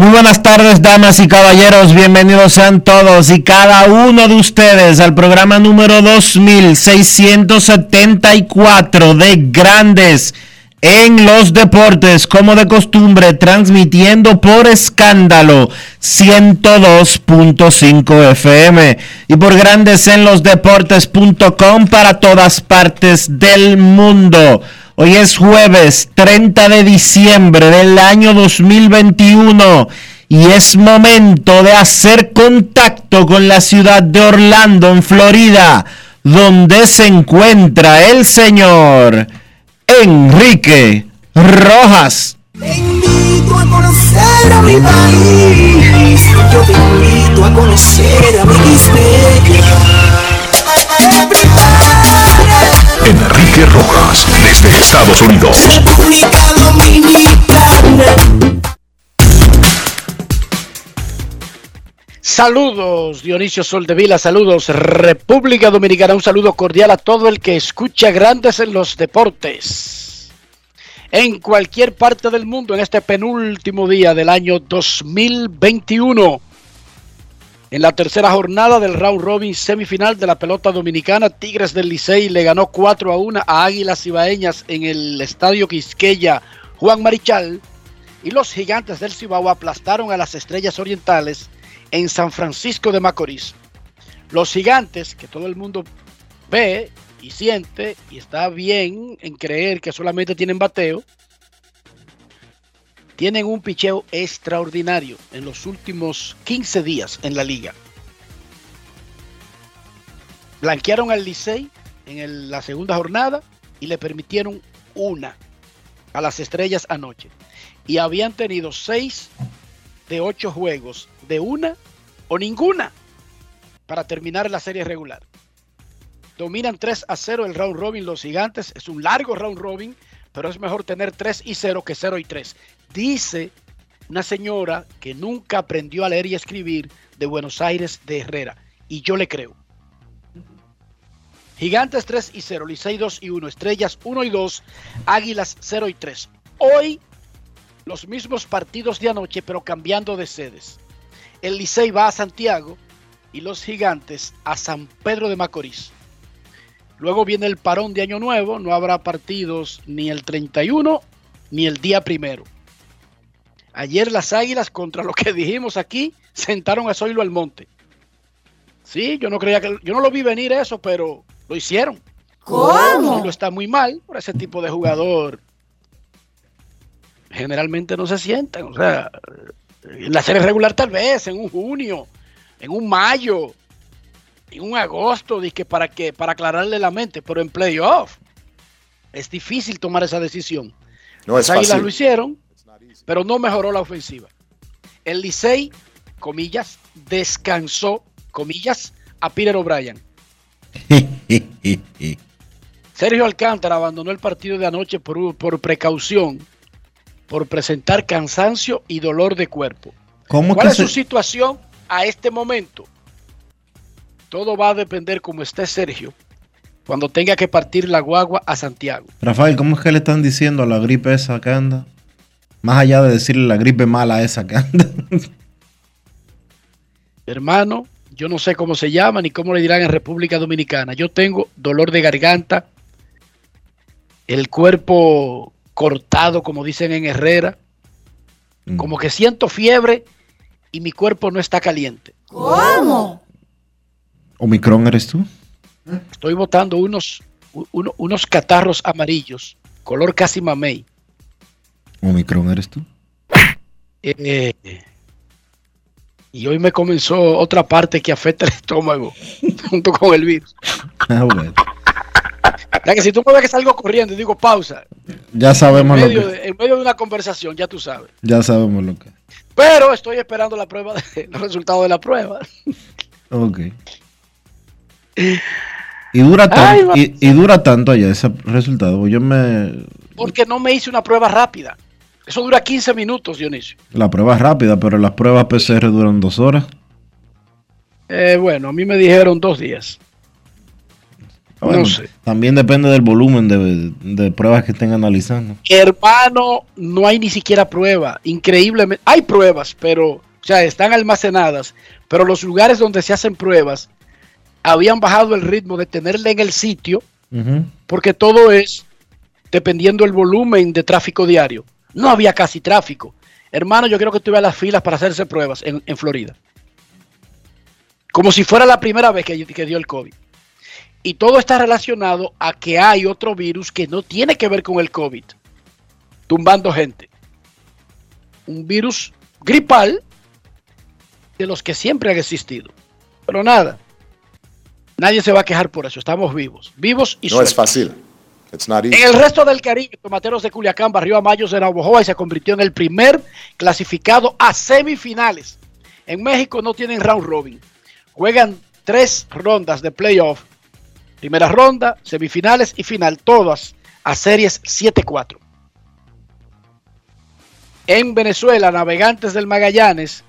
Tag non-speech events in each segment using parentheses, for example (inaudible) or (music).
Muy buenas tardes, damas y caballeros. Bienvenidos sean todos y cada uno de ustedes al programa número 2674 de Grandes en los Deportes, como de costumbre, transmitiendo por escándalo 102.5 FM y por Grandes en los Deportes.com para todas partes del mundo. Hoy es jueves 30 de diciembre del año 2021 y es momento de hacer contacto con la ciudad de Orlando, en Florida, donde se encuentra el señor Enrique Rojas. Te invito a conocer a mi país. Yo te invito a conocer a mi Enrique Rojas, desde Estados Unidos. República Dominicana. Saludos Dionisio Soldevila, saludos República Dominicana, un saludo cordial a todo el que escucha Grandes en los Deportes. En cualquier parte del mundo, en este penúltimo día del año 2021, en la tercera jornada del round robin semifinal de la pelota dominicana, Tigres del Licey le ganó 4 a 1 a Águilas Ibaeñas en el estadio Quisqueya Juan Marichal y los gigantes del Cibao aplastaron a las estrellas orientales en San Francisco de Macorís. Los gigantes, que todo el mundo ve y siente y está bien en creer que solamente tienen bateo, tienen un picheo extraordinario en los últimos 15 días en la liga. Blanquearon al Licey en la segunda jornada y le permitieron una a las estrellas anoche. Y habían tenido seis de ocho juegos de una o ninguna para terminar la serie regular. Dominan 3 a 0 el round robin los gigantes. Es un largo round robin, pero es mejor tener 3 y 0 que 0 y 3. Dice una señora que nunca aprendió a leer y escribir de Buenos Aires de Herrera. Y yo le creo. Gigantes 3 y 0, Licey 2 y 1, Estrellas 1 y 2, Águilas 0 y 3. Hoy los mismos partidos de anoche, pero cambiando de sedes. El Licey va a Santiago y los Gigantes a San Pedro de Macorís. Luego viene el parón de Año Nuevo, no habrá partidos ni el 31 ni el día primero. Ayer las Águilas, contra lo que dijimos aquí, sentaron a Zoilo al monte. Sí, yo no creía que yo no lo vi venir eso, pero lo hicieron. ¿Cómo? Zoilo está muy mal por ese tipo de jugador. Generalmente no se sientan, o sea, en la serie regular tal vez, en un junio, en un mayo, en un agosto, dizque para que para aclararle la mente, pero en playoff es difícil tomar esa decisión. No es Las Águilas lo hicieron, pero no mejoró la ofensiva. El Licey, comillas, descansó, comillas, a Peter O'Brien. (laughs) Sergio Alcántara abandonó el partido de anoche por, por precaución, por presentar cansancio y dolor de cuerpo. ¿Cómo ¿Cuál que es su situación a este momento? Todo va a depender cómo esté Sergio cuando tenga que partir la guagua a Santiago. Rafael, ¿cómo es que le están diciendo a la gripe esa que anda? Más allá de decirle la gripe mala esa que anda. Hermano, yo no sé cómo se llama ni cómo le dirán en República Dominicana. Yo tengo dolor de garganta, el cuerpo cortado, como dicen en Herrera, Mm. como que siento fiebre y mi cuerpo no está caliente. ¿Cómo? ¿Omicron eres tú? Estoy botando unos, uno- unos catarros amarillos, color casi mamey. ¿Omicron eres tú? Eh, y hoy me comenzó otra parte que afecta el estómago (laughs) junto con el virus. Ah, bueno. Ya que si tú me ves que salgo corriendo y digo pausa, Ya en sabemos lo medio, que, de, en medio de una conversación, ya tú sabes. ya sabemos lo que. Pero estoy esperando la prueba, de, (laughs) los resultados de la prueba. Ok. Y dura, Ay, y, y dura tanto allá ese resultado. Yo me. Porque no me hice una prueba rápida. Eso dura 15 minutos, Dionisio. La prueba es rápida, pero las pruebas PCR duran dos horas. Eh, bueno, a mí me dijeron dos días. Ah, Bueno, No sé. También depende del volumen de, de pruebas que estén analizando. Hermano, no hay ni siquiera prueba. Increíblemente. Hay pruebas, pero, o sea, están almacenadas. Pero los lugares donde se hacen pruebas habían bajado el ritmo de tenerla en el sitio porque todo es dependiendo del volumen de tráfico diario. No había casi tráfico. Hermano, yo creo que tuve a las filas para hacerse pruebas en, en Florida. Como si fuera la primera vez que, que dio el COVID. Y todo está relacionado a que hay otro virus que no tiene que ver con el COVID. Tumbando gente. Un virus gripal de los que siempre han existido. Pero nada. Nadie se va a quejar por eso. Estamos vivos. Vivos y No es fácil. En el resto del Caribe, Tomateros de Culiacán barrió a Mayos de Navojoa y se convirtió en el primer clasificado a semifinales. En México no tienen round robin. Juegan tres rondas de playoff. Primera ronda, semifinales y final, todas a series 7-4. En Venezuela, Navegantes del Magallanes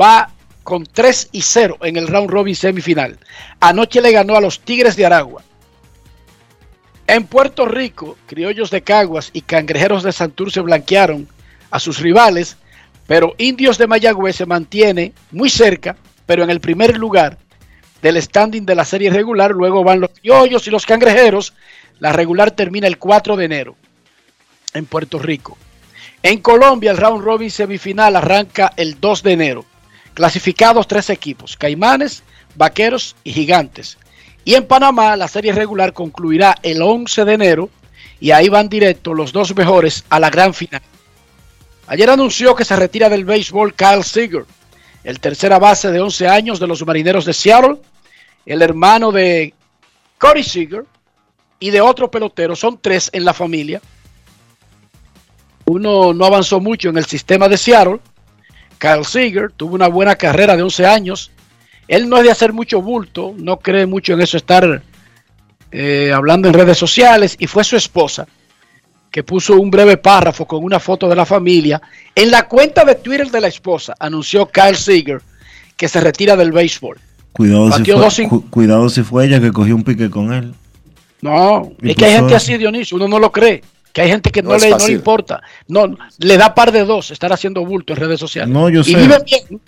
va con 3 y 0 en el round robin semifinal. Anoche le ganó a los Tigres de Aragua. En Puerto Rico, criollos de Caguas y cangrejeros de Santurce blanquearon a sus rivales, pero Indios de Mayagüez se mantiene muy cerca, pero en el primer lugar del standing de la serie regular. Luego van los criollos y los cangrejeros. La regular termina el 4 de enero en Puerto Rico. En Colombia, el round robin semifinal arranca el 2 de enero. Clasificados tres equipos, Caimanes, Vaqueros y Gigantes. Y en Panamá la serie regular concluirá el 11 de enero y ahí van directo los dos mejores a la gran final. Ayer anunció que se retira del béisbol Kyle Seager, el tercera base de 11 años de los marineros de Seattle, el hermano de Corey Seager y de otro pelotero. Son tres en la familia. Uno no avanzó mucho en el sistema de Seattle. Kyle Seager tuvo una buena carrera de 11 años. Él no es de hacer mucho bulto, no cree mucho en eso, estar eh, hablando en redes sociales. Y fue su esposa que puso un breve párrafo con una foto de la familia. En la cuenta de Twitter de la esposa anunció Kyle Seager que se retira del béisbol. Cuidado si, fue, cu- cuidado si fue ella que cogió un pique con él. No, Y es que hay gente así, Dionisio, uno no lo cree. Que hay gente que no, le, no le importa. No, le da par de dos estar haciendo bulto en redes sociales. No, yo y sé. vive bien.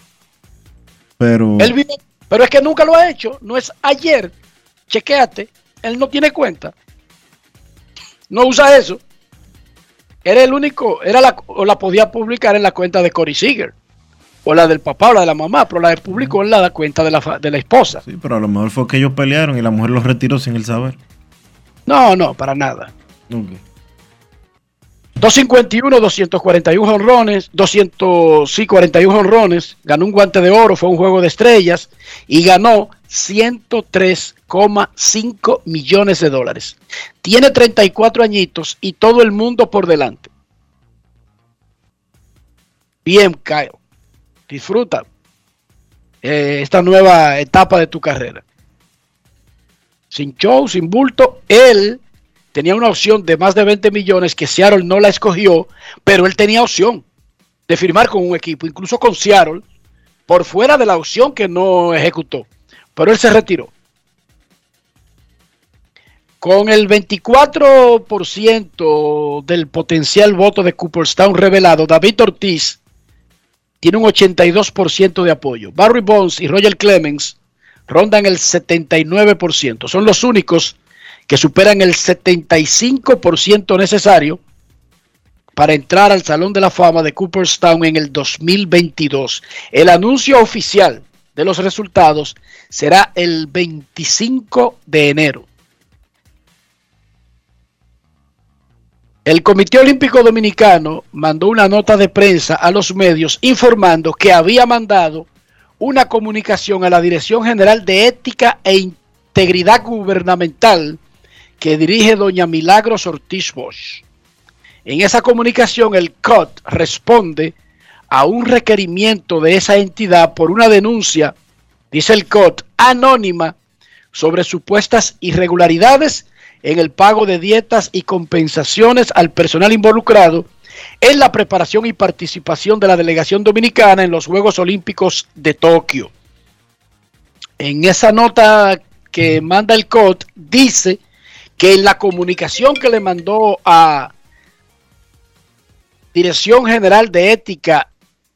Pero Él vive, pero es que nunca lo ha hecho. No es ayer. Chequéate. Él no tiene cuenta. No usa eso. Era el único, era la, o la podía publicar en la cuenta de Cory Seager. O la del papá o la de la mamá, pero la de publicó en la cuenta de la, de la esposa. sí, pero a lo mejor fue que ellos pelearon y la mujer los retiró sin el saber. No, no, para nada. Ok. 251, 241 honrones, 200, sí, 41 honrones, ganó un guante de oro, fue un juego de estrellas y ganó 103,5 millones de dólares. Tiene 34 añitos y todo el mundo por delante. Bien, Kyle. Disfruta eh, esta nueva etapa de tu carrera. Sin show, sin bulto, él tenía una opción de más de 20 millones que Seattle no la escogió, pero él tenía opción de firmar con un equipo, incluso con Seattle, por fuera de la opción que no ejecutó. Pero él se retiró. Con el 24% del potencial voto de Cooperstown revelado, David Ortiz tiene un 82% de apoyo. Barry Bonds y Roger Clemens rondan el 79%. Son los únicos que superan el 75% necesario para entrar al Salón de la Fama de Cooperstown en el 2022. El anuncio oficial de los resultados será el 25 de enero. El Comité Olímpico Dominicano mandó una nota de prensa a los medios informando que había mandado una comunicación a la Dirección General de Ética e Integridad Gubernamental que dirige doña Milagros Ortiz Bosch. En esa comunicación el COT responde a un requerimiento de esa entidad por una denuncia, dice el COT, anónima sobre supuestas irregularidades en el pago de dietas y compensaciones al personal involucrado en la preparación y participación de la delegación dominicana en los Juegos Olímpicos de Tokio. En esa nota que manda el COT dice que en la comunicación que le mandó a Dirección General de Ética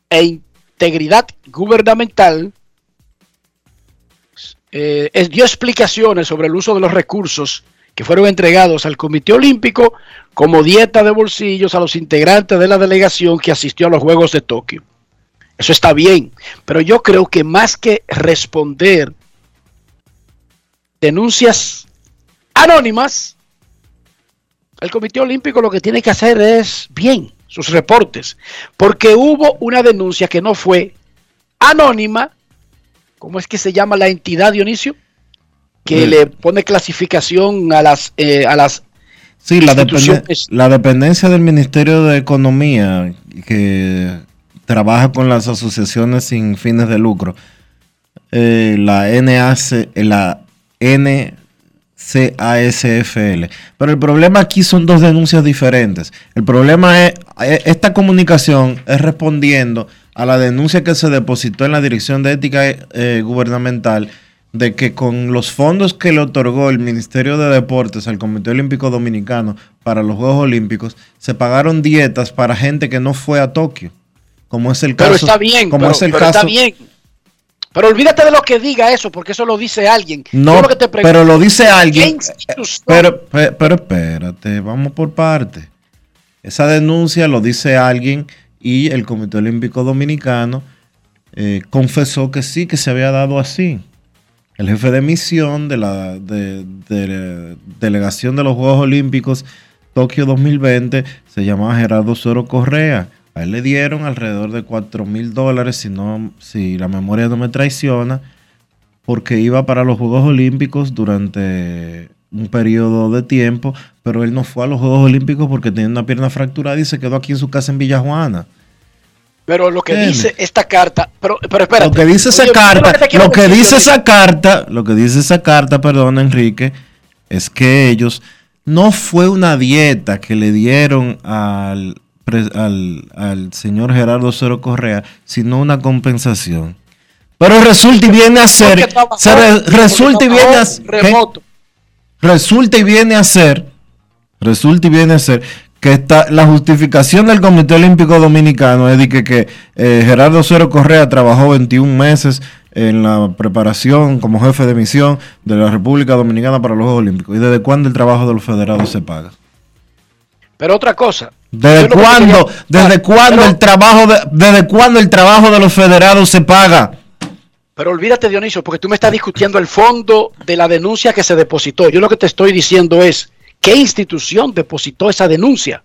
e Integridad Gubernamental, eh, dio explicaciones sobre el uso de los recursos que fueron entregados al Comité Olímpico como dieta de bolsillos a los integrantes de la delegación que asistió a los Juegos de Tokio. Eso está bien, pero yo creo que más que responder denuncias anónimas, el Comité Olímpico lo que tiene que hacer es bien sus reportes, porque hubo una denuncia que no fue anónima, ¿cómo es que se llama la entidad Dionisio? que le pone clasificación a las eh, a las sí la, la dependencia del Ministerio de Economía que trabaja con las asociaciones sin fines de lucro. Eh, la NAC la NCASFL pero el problema aquí son dos denuncias diferentes el problema es eh, esta comunicación es respondiendo a la denuncia que se depositó en la Dirección de Ética Gubernamental de que con los fondos que le otorgó el Ministerio de Deportes al Comité Olímpico Dominicano para los Juegos Olímpicos, se pagaron dietas para gente que no fue a Tokio. Como es el caso. Pero está bien, como es el caso, está bien. Pero olvídate de lo que diga eso, porque eso lo dice alguien. No, pero lo dice alguien. Pero, pero, espérate, vamos por parte. Esa denuncia lo dice alguien y el Comité Olímpico Dominicano eh, confesó que sí, que se había dado así. El jefe de misión de la delegación de los Juegos Olímpicos Tokio 2020 se llamaba Gerardo Soro Correa. A él le dieron alrededor de 4 mil dólares, si, si la memoria no me traiciona, porque iba para los Juegos Olímpicos durante un periodo de tiempo, pero él no fue a los Juegos Olímpicos porque tenía una pierna fracturada y se quedó aquí en su casa en Villajuana. Pero lo que dice esta carta, pero, pero espérate. Lo que dice esa carta, lo que, dice esa carta, lo que dice esa carta, perdón, Enrique, es que ellos no fue una dieta que le dieron al, al, señor Gerardo Cero Correa, sino una compensación. Pero resulta y viene a ser, resulta y viene a resulta y viene a ser, resulta y viene a ser que está, la justificación del Comité Olímpico Dominicano es de que, eh, Gerardo Cero Correa trabajó 21 meses en la preparación como jefe de misión de la República Dominicana para los Juegos Olímpicos. ¿Y desde cuándo el trabajo de los federados se paga? Pero otra cosa. ¿Desde cuándo, desde cuándo el trabajo de, desde cuándo el trabajo de los federados se paga? Pero olvídate, Dionisio, porque tú me estás discutiendo el fondo de la denuncia que se depositó. Yo lo que te estoy diciendo es, ¿Qué institución depositó esa denuncia?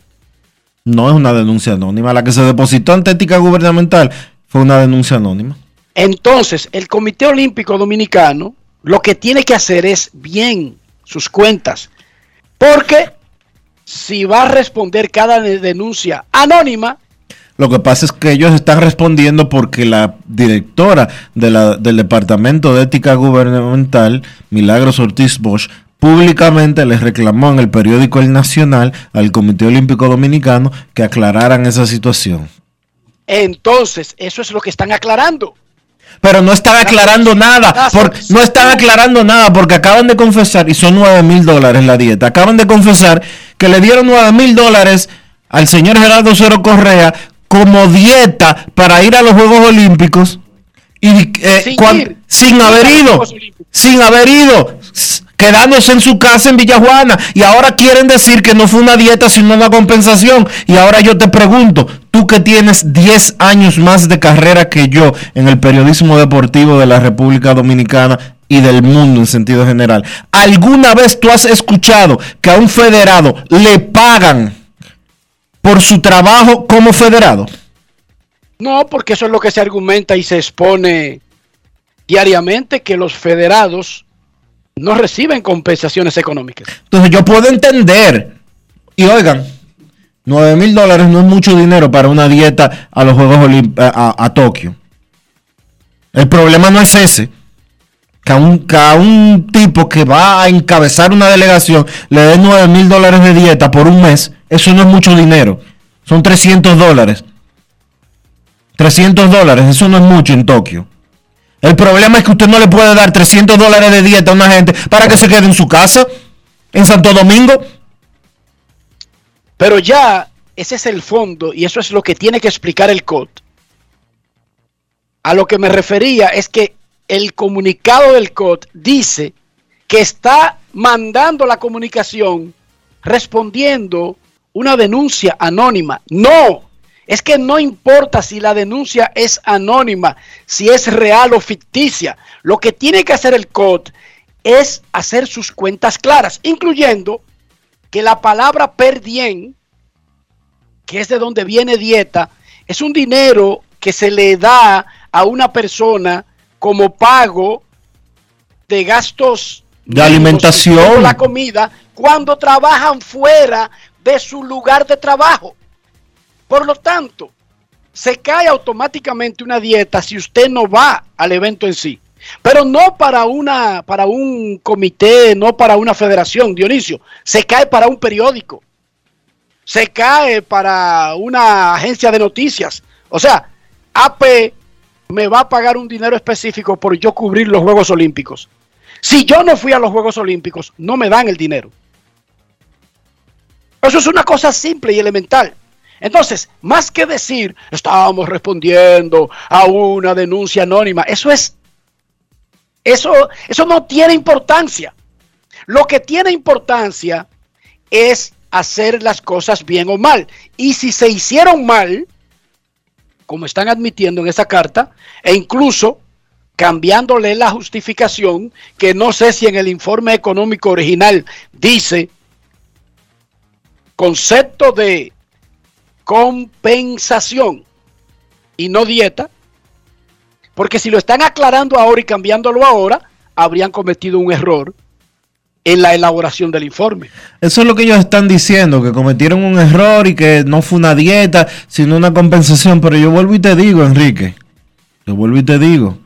No es una denuncia anónima. La que se depositó ante ética gubernamental fue una denuncia anónima. Entonces, el Comité Olímpico Dominicano lo que tiene que hacer es bien sus cuentas. Porque si va a responder cada denuncia anónima, lo que pasa es que ellos están respondiendo porque la directora del Departamento de Ética Gubernamental, Milagros Ortiz Bosch, públicamente les reclamó en el periódico El Nacional al Comité Olímpico Dominicano que aclararan esa situación. Entonces, eso es lo que están aclarando. Pero no están aclarando nada. No están aclarando nada porque acaban de confesar, y son 9 mil dólares la dieta, acaban de confesar que le dieron 9 mil dólares al señor Gerardo Cero Correa como dieta para ir a los Juegos Olímpicos y eh, Sin haber ido, sin haber ido, quedándose en su casa en Villajuana. Y ahora quieren decir que no fue una dieta sino una compensación. Y ahora yo te pregunto, tú que tienes 10 años más de carrera que yo en el periodismo deportivo de la República Dominicana y del mundo en sentido general, ¿alguna vez tú has escuchado que a un federado le pagan por su trabajo como federado? No, porque eso es lo que se argumenta y se expone diariamente, que los federados no reciben compensaciones económicas. Entonces yo puedo entender. Y oigan, 9 mil dólares no es mucho dinero para una dieta a los Juegos Olímpicos a, a Tokio. El problema no es ese. Que a, un, que a un tipo que va a encabezar una delegación le den 9 mil dólares de dieta por un mes. Eso no es mucho dinero. Son 300 dólares. 300 dólares, eso no es mucho en Tokio. El problema es que usted no le puede dar 300 dólares de dieta a una gente para que se quede en su casa, en Santo Domingo. Pero ya ese es el fondo y eso es lo que tiene que explicar el COT. A lo que me refería es que el comunicado del COT dice que está mandando la comunicación respondiendo una denuncia anónima. No, es que no importa si la denuncia es anónima, si es real o ficticia. Lo que tiene que hacer el COT es hacer sus cuentas claras, incluyendo que la palabra per diem, que es de donde viene dieta, es un dinero que se le da a una persona como pago de gastos De alimentación. la comida cuando trabajan fuera de su lugar de trabajo. Por lo tanto, se cae automáticamente una dieta si usted no va al evento en sí. Pero no para una para un comité, no para una federación, Dionisio, se cae para un periódico. Se cae para una agencia de noticias. O sea, AP me va a pagar un dinero específico por yo cubrir los Juegos Olímpicos. Si yo no fui a los Juegos Olímpicos, no me dan el dinero. Eso es una cosa simple y elemental. Entonces, más que decir, estábamos respondiendo a una denuncia anónima, eso es, eso, eso no tiene importancia. Lo que tiene importancia es hacer las cosas bien o mal. Y si se hicieron mal, como están admitiendo en esa carta, e incluso cambiándole la justificación, que no sé si en el informe económico original dice concepto de compensación y no dieta, porque si lo están aclarando ahora y cambiándolo ahora, habrían cometido un error en la elaboración del informe. Eso es lo que ellos están diciendo, que cometieron un error y que no fue una dieta, sino una compensación. Pero yo vuelvo y te digo, Enrique, yo vuelvo y te digo,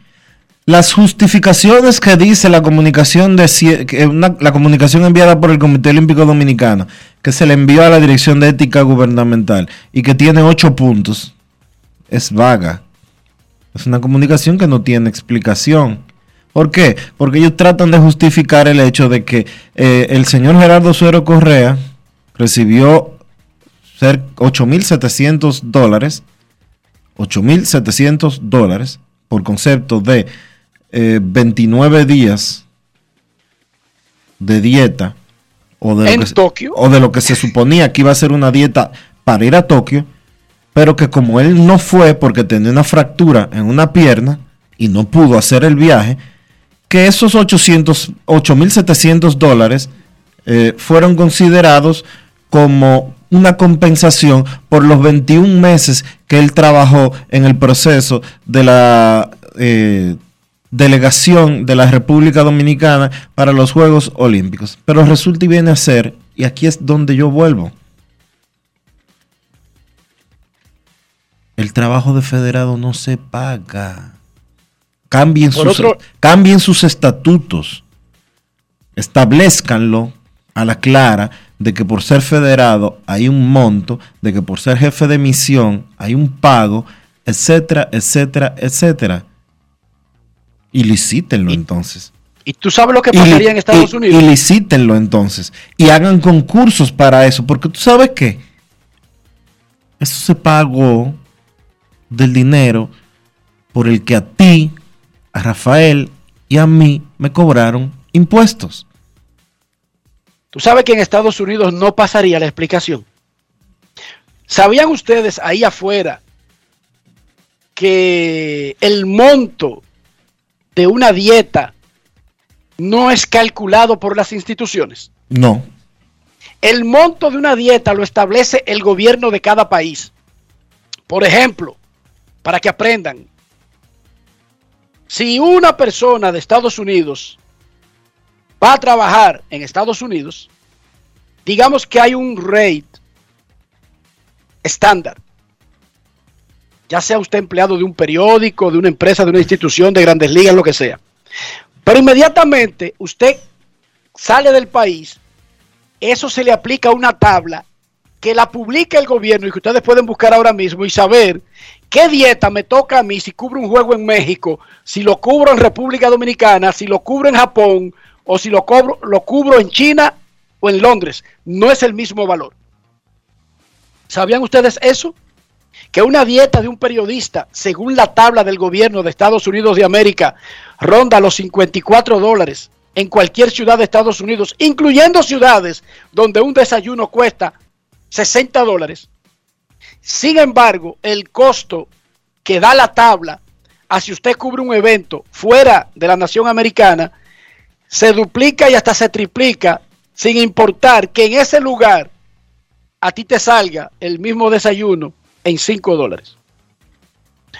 las justificaciones que dice la comunicación de una- la comunicación enviada por el Comité Olímpico Dominicano, que se le envió a la Dirección de Ética Gubernamental y que tiene ocho puntos, es vaga. Es una comunicación que no tiene explicación. ¿Por qué? Porque ellos tratan de justificar el hecho de que eh, el señor Gerardo Suero Correa recibió ser 8.700 dólares, 8.700 dólares por concepto de eh, 29 días de dieta o de, En lo que, se- Tokio. o de lo que se suponía que iba a ser una dieta para ir a Tokio, pero que como él no fue porque tenía una fractura en una pierna y no pudo hacer el viaje, que esos 800, 8.700 dólares eh, fueron considerados como una compensación por los 21 meses que él trabajó en el proceso de la eh, delegación de la República Dominicana para los Juegos Olímpicos. Pero resulta y viene a ser, y aquí es donde yo vuelvo, el trabajo de federado no se paga. Cambien sus, otro- cambien sus estatutos. Establezcanlo a la clara de que por ser federado hay un monto, de que por ser jefe de misión hay un pago, etcétera, etcétera, etcétera. Y licítenlo entonces. ¿Y tú sabes lo que pasaría en Estados Unidos? Y licítenlo entonces. Y hagan concursos para eso. Porque tú sabes qué. Eso se pagó del dinero por el que a ti, a Rafael y a mí me cobraron impuestos. Tú sabes que en Estados Unidos no pasaría la explicación. ¿Sabían ustedes ahí afuera que el monto de una dieta no es calculado por las instituciones? No. El monto de una dieta lo establece el gobierno de cada país. Por ejemplo, para que aprendan, si una persona de Estados Unidos va a trabajar en Estados Unidos, digamos que hay un rate estándar, ya sea usted empleado de un periódico, de una empresa, de una institución, de grandes ligas, lo que sea. Pero inmediatamente usted sale del país, eso se le aplica a una tabla que la publica el gobierno y que ustedes pueden buscar ahora mismo y saber qué dieta me toca a mí si cubro un juego en México, si lo cubro en República Dominicana, si lo cubro en Japón o si lo, cobro, lo cubro en China o en Londres. No es el mismo valor. ¿Sabían ustedes eso? Que una dieta de un periodista, según la tabla del gobierno de Estados Unidos de América, ronda los 54 dólares en cualquier ciudad de Estados Unidos, incluyendo ciudades donde un desayuno cuesta 60 dólares. Sin embargo, el costo que da la tabla a si usted cubre un evento fuera de la nación americana se duplica y hasta se triplica sin importar que en ese lugar a ti te salga el mismo desayuno en 5 dólares.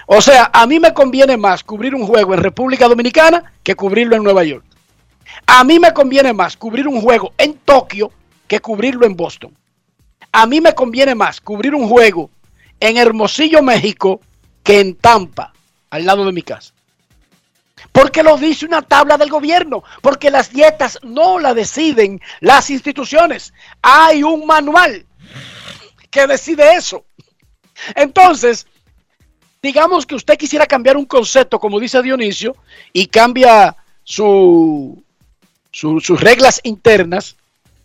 O sea, a mí me conviene más cubrir un juego en República Dominicana que cubrirlo en Nueva York. A mí me conviene más cubrir un juego en Tokio que cubrirlo en Boston. A mí me conviene más cubrir un juego en Hermosillo, México, que en Tampa, al lado de mi casa. Porque lo dice una tabla del gobierno, porque las dietas no la deciden las instituciones. Hay un manual que decide eso. Entonces, digamos que usted quisiera cambiar un concepto, como dice Dionisio, y cambia su, sus reglas internas,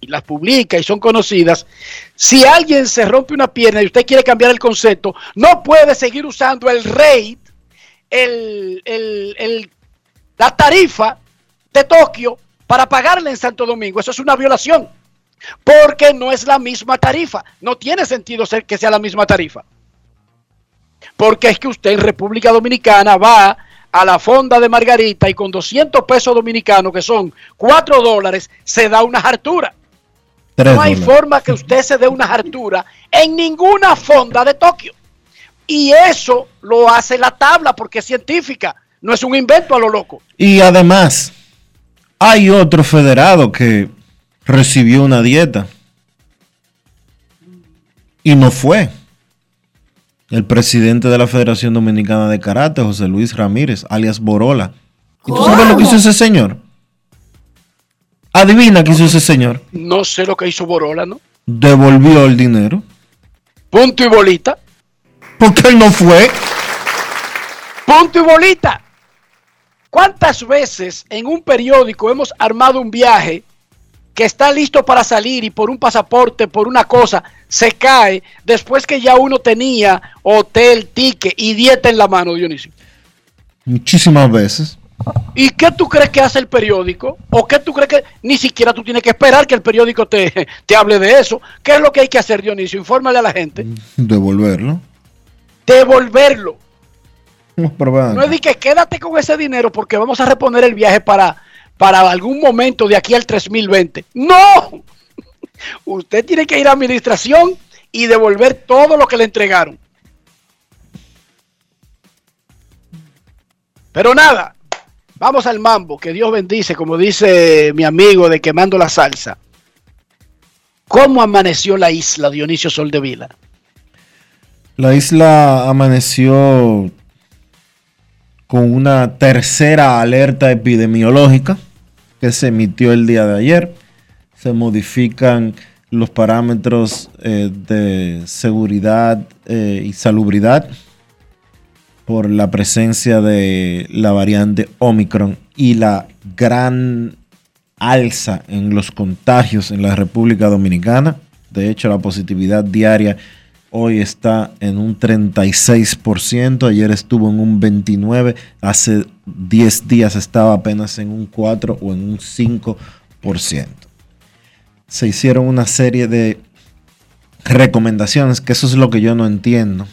y las publica y son conocidas, si alguien se rompe una pierna y usted quiere cambiar el concepto, no puede seguir usando el rate, el, la tarifa de Tokio para pagarle en Santo Domingo. Eso es una violación, porque no es la misma tarifa. No tiene sentido ser que sea la misma tarifa. Porque es que usted en República Dominicana va a la fonda de Margarita y con 200 pesos dominicanos, que son 4 dólares, se da una hartura no hay forma que usted se dé una hartura en ninguna fonda de Tokio. Y eso lo hace la tabla porque es científica, no es un invento a lo loco. Y además, hay otro federado que recibió una dieta y no fue. El presidente de la Federación Dominicana de Karate, José Luis Ramírez, alias Borola. ¿Y tú sabes lo que hizo ese señor? Adivina qué hizo ese señor. No sé lo que hizo Borola, ¿no? Devolvió el dinero. Punto y bolita. Porque él no fue. Punto y bolita. ¿Cuántas veces en un periódico hemos armado un viaje que está listo para salir y por un pasaporte, por una cosa, se cae después que ya uno tenía hotel, ticket y dieta en la mano, Dionisio? Muchísimas veces. ¿Y qué tú crees que hace el periódico? ¿O qué tú crees que ni siquiera tú tienes que esperar que el periódico te, (laughs) te hable de eso? ¿Qué es lo que hay que hacer, Dionisio? Infórmale a la gente. Devolverlo. Devolverlo. No, es de que quédate con ese dinero porque vamos a reponer el viaje para, para algún momento de aquí al 3020. ¡No! (laughs) Usted tiene que ir a administración y devolver todo lo que le entregaron. Pero nada, Vamos al mambo, que Dios bendice, como dice mi amigo de Quemando la Salsa. ¿Cómo amaneció la isla Dionisio Soldevila? La isla amaneció con una tercera alerta epidemiológica que se emitió el día de ayer. Se modifican los parámetros eh, de seguridad eh, y salubridad por la presencia de la variante Omicron y la gran alza en los contagios en la República Dominicana. De hecho, la positividad diaria hoy está en un 36%, ayer estuvo en un 29%, hace 10 días estaba apenas en un 4 o en un 5%. Se hicieron una serie de recomendaciones, que eso es lo que yo no entiendo.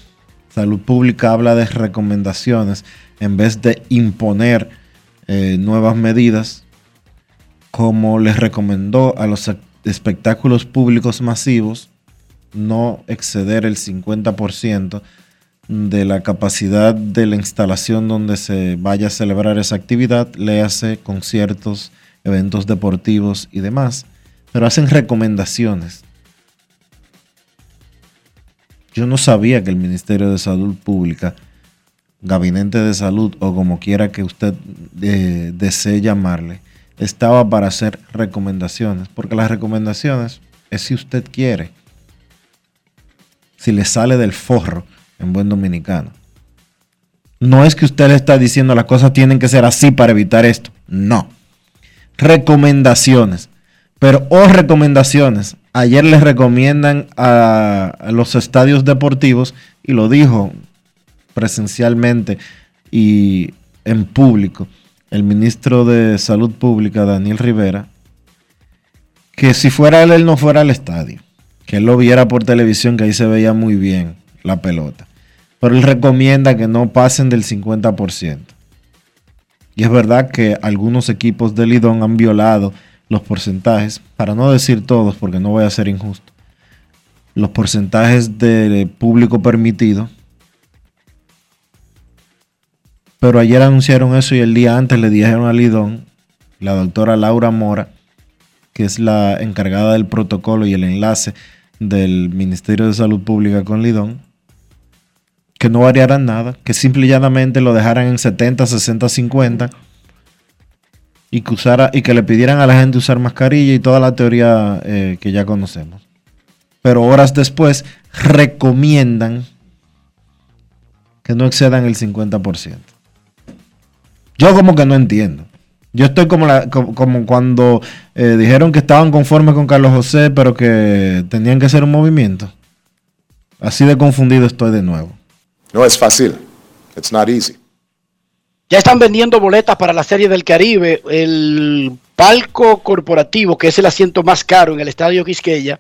Salud Pública habla de recomendaciones en vez de imponer eh, nuevas medidas, como les recomendó a los espectáculos públicos masivos no exceder el 50% de la capacidad de la instalación donde se vaya a celebrar esa actividad, le hace conciertos, eventos deportivos y demás, pero hacen recomendaciones. Yo no sabía que el Ministerio de Salud Pública, Gabinete de Salud o como quiera que usted eh, desee llamarle, estaba para hacer recomendaciones, porque las recomendaciones es si usted quiere si le sale del forro en buen dominicano. No es que usted le está diciendo las cosas tienen que ser así para evitar esto. No. Recomendaciones. Pero o recomendaciones. Ayer les recomiendan a, los estadios deportivos, y lo dijo presencialmente y en público el ministro de Salud Pública, Daniel Rivera, que si fuera él, él no fuera al estadio que él lo viera por televisión, que ahí se veía muy bien la pelota. Pero él recomienda que no pasen del 50%. Y es verdad que algunos equipos de Lidón han violado los porcentajes, para no decir todos, porque no voy a ser injusto, los porcentajes de público permitido. Pero ayer anunciaron eso y el día antes le dijeron a Lidón, la doctora Laura Mora, que es la encargada del protocolo y el enlace del Ministerio de Salud Pública con Lidón, que no variaran nada, que simple y llanamente lo dejaran en 70, 60, 50 y que, usara, y que le pidieran a la gente usar mascarilla y toda la teoría eh, que ya conocemos. Pero horas después recomiendan que no excedan el 50%. Yo como que no entiendo. Yo estoy como, como, cuando eh, dijeron que estaban conformes con Carlos José, pero que tenían que hacer un movimiento. Así de confundido estoy de nuevo. No es fácil. It's not easy. Ya están vendiendo boletas para la Serie del Caribe. El palco corporativo, que es el asiento más caro en el Estadio Quisqueya,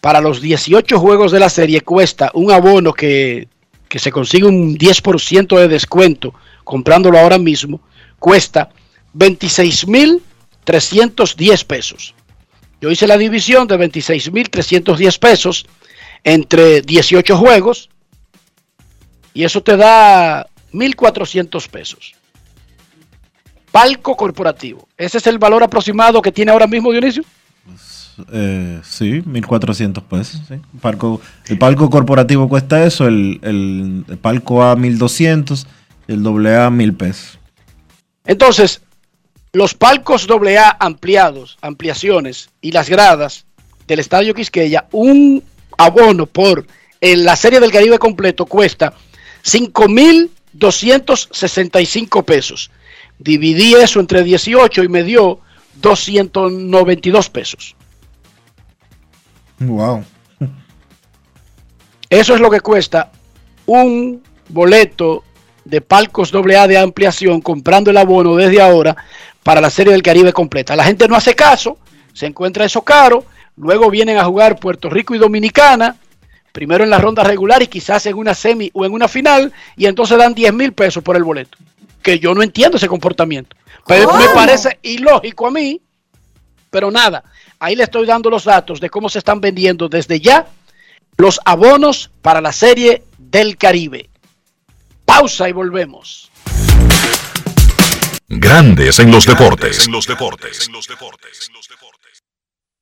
para los 18 juegos de la serie cuesta un abono que, que se consigue un 10% de descuento comprándolo ahora mismo, cuesta 26.310 pesos. Yo hice la división de 26.310 pesos entre 18 juegos y eso te da 1.400 pesos. Palco corporativo. ¿Ese es el valor aproximado que tiene ahora mismo Dionisio? Eh, sí, 1.400 pesos. Sí. el palco corporativo cuesta eso, el, el, el palco A 1.200 y el AA 1.000 pesos. Entonces, los palcos AA ampliados, ampliaciones y las gradas del Estadio Quisqueya, un abono por en la Serie del Caribe completo cuesta 5.265 pesos. Dividí eso entre 18 y me dio 292 pesos. Wow. Eso es lo que cuesta un boleto de palcos AA de ampliación comprando el abono desde ahora para la Serie del Caribe completa. La gente no hace caso, se encuentra eso caro, luego vienen a jugar Puerto Rico y Dominicana, primero en la ronda regular y quizás en una semi o en una final, y entonces dan 10 mil pesos por el boleto. Que yo no entiendo ese comportamiento. Pero me parece ilógico a mí, pero nada, ahí le estoy dando los datos de cómo se están vendiendo desde ya los abonos para la Serie del Caribe. Pausa y volvemos. Grandes en los deportes. En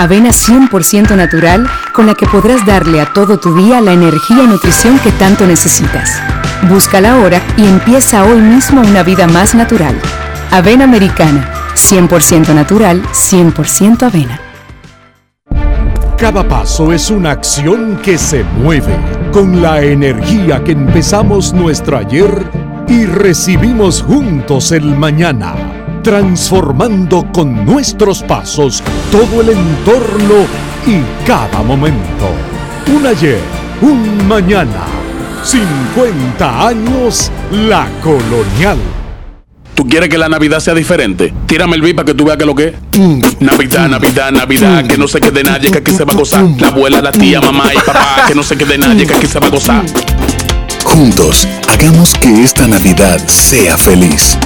Avena 100% natural con la que podrás darle a todo tu día la energía y nutrición que tanto necesitas. Búscala ahora y empieza hoy mismo una vida más natural. Avena americana, 100% natural, 100% avena. Cada paso es una acción que se mueve con la energía que empezamos nuestro ayer y recibimos juntos el mañana, transformando con nuestros pasos todo el entorno y cada momento. Un ayer, un mañana, 50 años la colonial. ¿Tú quieres que la Navidad sea diferente? Tírame el beat para que tú veas que lo que es. Navidad, Navidad, Navidad, que no se quede nadie, que aquí se va a gozar. La abuela, la tía, mamá y papá, que no se quede nadie, que aquí se va a gozar. Juntos, hagamos que esta Navidad sea feliz.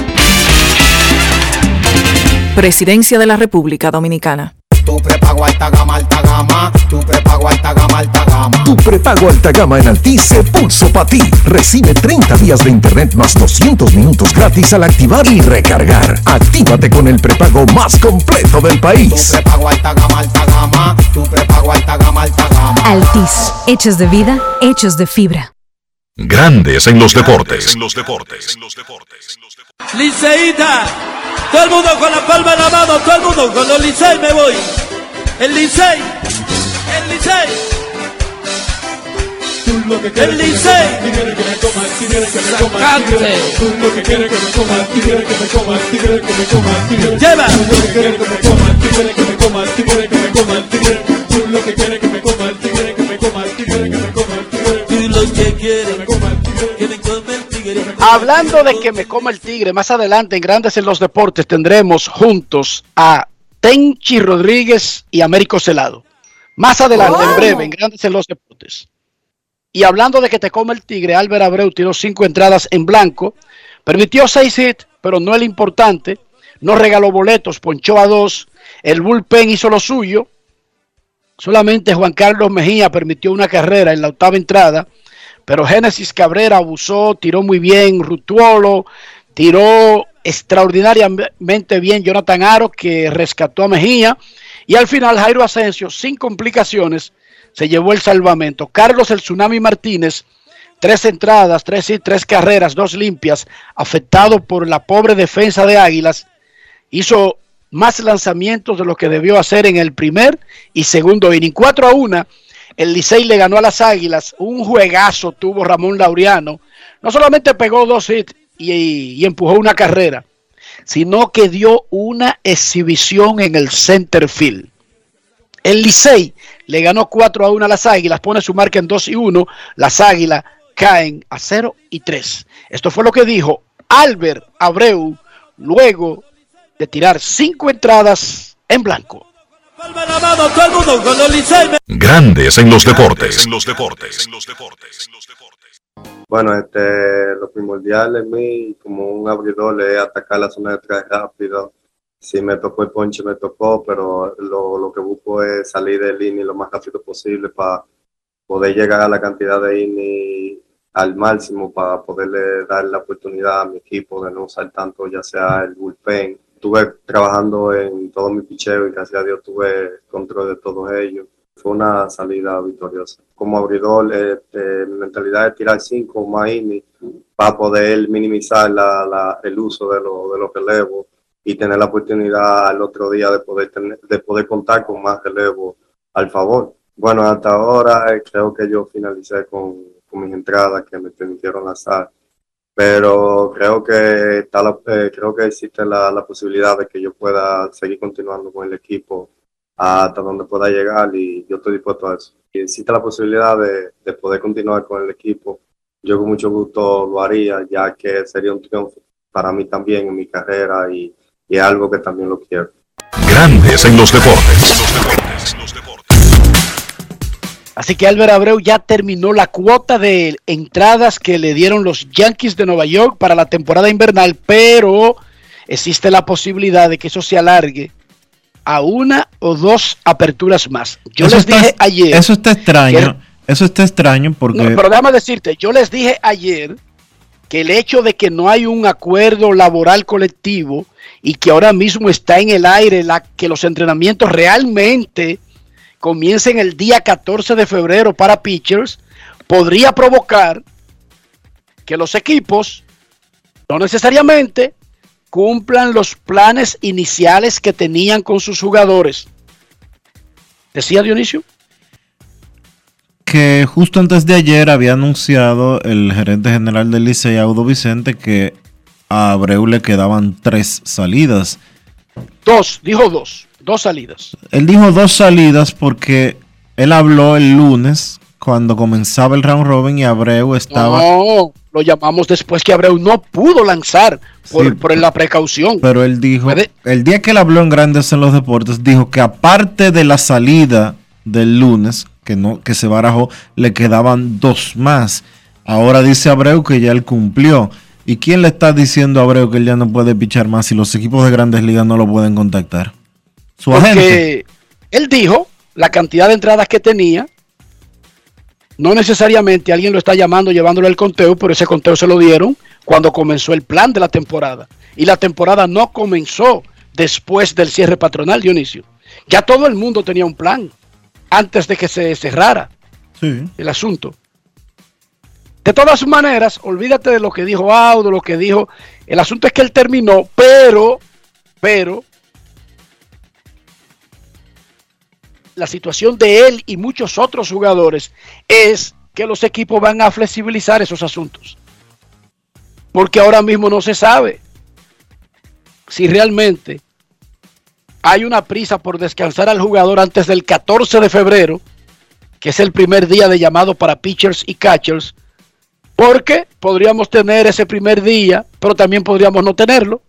Presidencia de la República Dominicana. Tu prepago alta gama, alta gama. Tu prepago alta gama, alta gama. Tu prepago alta gama en Altis se pulso para ti. Recibe 30 días de internet más 200 minutos gratis al activar y recargar. Actívate con el prepago más completo del país. Tu prepago alta gama, alta gama. Tu prepago alta gama, alta gama. Altis. Hechos de vida, hechos de fibra. Grandes en los deportes. Liceíta, todo el mundo con la palma en la mano, todo el mundo con los Licey me voy. El Licey, el Licey. El Licey. Sacante. Lleva. Tú lo que quieres, quieren comer tigre. Hablando de que me coma el tigre, más adelante en Grandes en los Deportes tendremos juntos a Tenchi Rodríguez y Américo Celado. Más adelante, en breve, en Grandes en los Deportes. Y hablando de que te come el tigre, Álvaro Abreu tiró cinco entradas en blanco, permitió seis hits, pero no el importante. No regaló boletos, ponchó a dos. El bullpen hizo lo suyo. Solamente Juan Carlos Mejía permitió una carrera en la octava entrada, pero Génesis Cabrera abusó, tiró muy bien, Rutuolo, tiró extraordinariamente bien Jonathan Aro, que rescató a Mejía, y al final Jairo Asensio, sin complicaciones, se llevó el salvamento. Carlos el Tsunami Martínez, tres entradas, tres hits, tres carreras, dos limpias, afectado por la pobre defensa de Águilas, hizo más lanzamientos de lo que debió hacer en el primer y segundo inning. 4 a 1, el Licey le ganó a las Águilas. Un juegazo tuvo Ramón Laureano. No solamente pegó dos hits y, empujó una carrera, sino que dio una exhibición en el center field. El Licey le ganó 4 a 1 a las Águilas, pone su marca en 2 y 1. Las Águilas caen a 0 y 3. Esto fue lo que dijo Albert Abreu luego de tirar cinco entradas en blanco. Palma en la mano, todo el mundo con los Grandes en los deportes. Bueno, este, lo primordial en mí, como un abridor, es atacar la zona de tres rápido. Si me tocó el ponche, me tocó, pero lo, lo que busco es salir del inning lo más rápido posible para poder llegar a la cantidad de inning al máximo para poderle dar la oportunidad a mi equipo de no usar tanto, ya sea el bullpen. Estuve trabajando en todo mi picheo y gracias a Dios tuve control de todos ellos. Fue una salida victoriosa. Como abridor, este, mi mentalidad es tirar cinco más innings para poder minimizar la, el uso de, lo- de los relevos y tener la oportunidad al otro día de poder, tener, de poder contar con más relevos al favor. Bueno, hasta ahora eh, creo que yo finalicé con, con mis entradas que me permitieron lanzar, pero creo que, está la- eh, creo que existe la, posibilidad de que yo pueda seguir continuando con el equipo hasta donde pueda llegar y yo estoy dispuesto a eso. existe la posibilidad de, de poder continuar con el equipo, yo con mucho gusto lo haría, ya que sería un triunfo para mí también en mi carrera y, y algo que también lo quiero. Grandes en los deportes. Así que Álvaro Abreu ya terminó la cuota de entradas que le dieron los Yankees de Nueva York para la temporada invernal, pero existe la posibilidad de que eso se alargue a una o dos aperturas más. Yo Eso les está- dije ayer. Eso está extraño. que- Eso está extraño porque. No, pero déjame decirte, yo les dije ayer que el hecho de que no hay un acuerdo laboral colectivo y que ahora mismo está en el aire la, que los entrenamientos realmente comiencen el día 14 de febrero para pitchers, podría provocar que los equipos no necesariamente cumplan los planes iniciales que tenían con sus jugadores. ¿Decía Dionisio? que justo antes de ayer había anunciado el gerente general del Licey, Audo Vicente, que a Abreu le quedaban tres salidas. Dos, dijo dos, dos salidas. Él dijo dos salidas porque él habló el lunes cuando comenzaba el round robin y Abreu estaba... No, lo llamamos después que Abreu no pudo lanzar por, Sí, por la precaución. Pero él dijo, Puede- el día que él habló en Grandes en los Deportes, dijo que aparte de la salida del lunes, que no, que se barajó, le quedaban dos más. Ahora dice Abreu que ya él cumplió. ¿Y quién le está diciendo a Abreu que él ya no puede pichar más si los equipos de grandes ligas no lo pueden contactar? Su agente. Porque él dijo la cantidad de entradas que tenía. No necesariamente alguien lo está llamando, llevándolo al conteo, pero ese conteo se lo dieron cuando comenzó el plan de la temporada. Y la temporada no comenzó después del cierre patronal, Dionisio. Ya todo el mundo tenía un plan antes de que se cerrara Sí. el asunto. De todas maneras, olvídate de lo que dijo Audo, lo que dijo. El asunto es que él terminó, pero, pero, la situación de él y muchos otros jugadores es que los equipos van a flexibilizar esos asuntos. Porque ahora mismo no se sabe si realmente hay una prisa por descansar al jugador antes del 14 de febrero, que es el primer día de llamado para pitchers y catchers, porque podríamos tener ese primer día, pero también podríamos no tenerlo,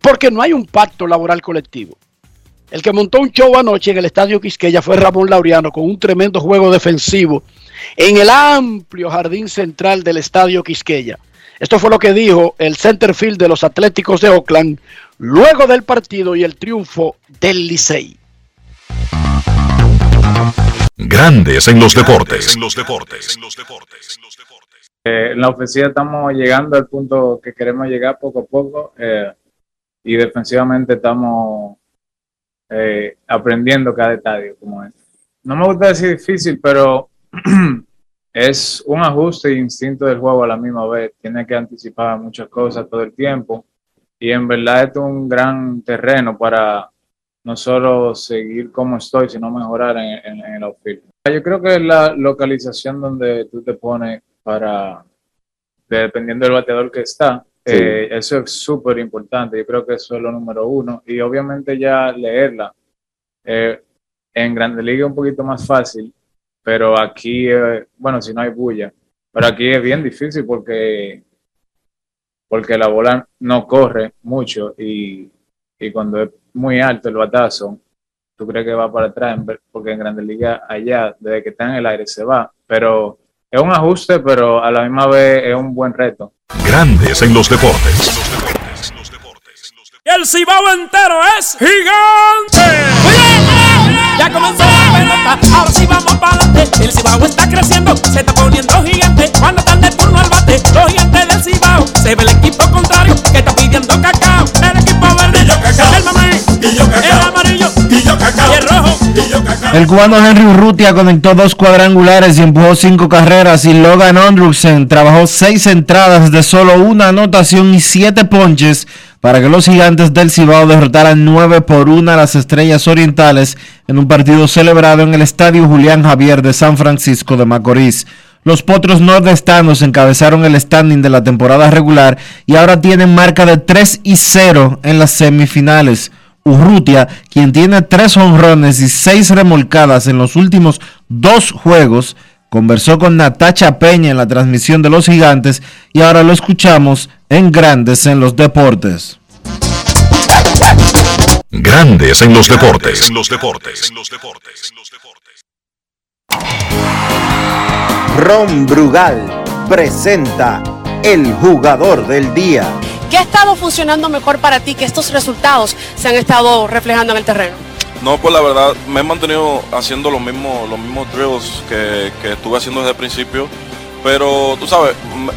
porque no hay un pacto laboral colectivo. El que montó un show anoche en el Estadio Quisqueya fue Ramón Laureano con un tremendo juego defensivo en el amplio jardín central del Estadio Quisqueya. Esto fue lo que dijo el center field de los Atléticos de Oakland luego del partido y el triunfo del Licey. Grandes en los deportes. Eh, en la ofensiva estamos llegando al punto que queremos llegar poco a poco eh, y defensivamente estamos eh, aprendiendo cada estadio como es. No me gusta decir difícil, pero (clears throat) es un ajuste e instinto del juego a la misma vez. Tiene que anticipar muchas cosas todo el tiempo y en verdad es un gran terreno para no solo seguir como estoy, sino mejorar en, en, en el outfield. Yo creo que la localización donde tú te pones para, dependiendo del bateador que está, Eh, eso es súper importante. Yo creo que eso es lo número uno. Y obviamente ya leerla. Eh, en Grande Liga es un poquito más fácil, pero aquí, eh, bueno, si no hay bulla, pero aquí es bien difícil porque, porque la bola no corre mucho y, y cuando es muy alto el batazo, tú crees que va para atrás, porque en Grande Liga allá, desde que está en el aire, se va. Pero es un ajuste, pero a la misma vez es un buen reto. Grandes en los deportes. El cibao entero es gigante. Ya comenzó la pelota, ahora sí vamos para adelante. El cibao está creciendo, se está poniendo gigante. Cuando están de turno al bate, los gigantes del cibao. Se ve el equipo contrario que está pidiendo cacao. El equipo verde, el mamey, el amarillo, y el rojo. El cubano Henry Urrutia conectó dos cuadrangulares y empujó cinco carreras y Logan Ondruksen trabajó seis entradas de solo una anotación y siete ponches para que los gigantes del Cibao derrotaran 9 por 1 a las Estrellas Orientales en un partido celebrado en el Estadio Julián Javier de San Francisco de Macorís. Los Potros nordestanos encabezaron el standing de la temporada regular y ahora tienen marca de 3 y 0 en las semifinales. Urrutia, quien tiene tres honrones y seis remolcadas en los últimos dos juegos, conversó con Natacha Peña en la transmisión de los gigantes y ahora lo escuchamos en Grandes en los Deportes. Grandes en los deportes. En los deportes. Ron Brugal presenta el jugador del día. ¿Qué ha estado funcionando mejor para ti que estos resultados se han estado reflejando en el terreno? No, pues la verdad me he mantenido haciendo los mismos, los mismos drills que, que estuve haciendo desde el principio, pero tú sabes,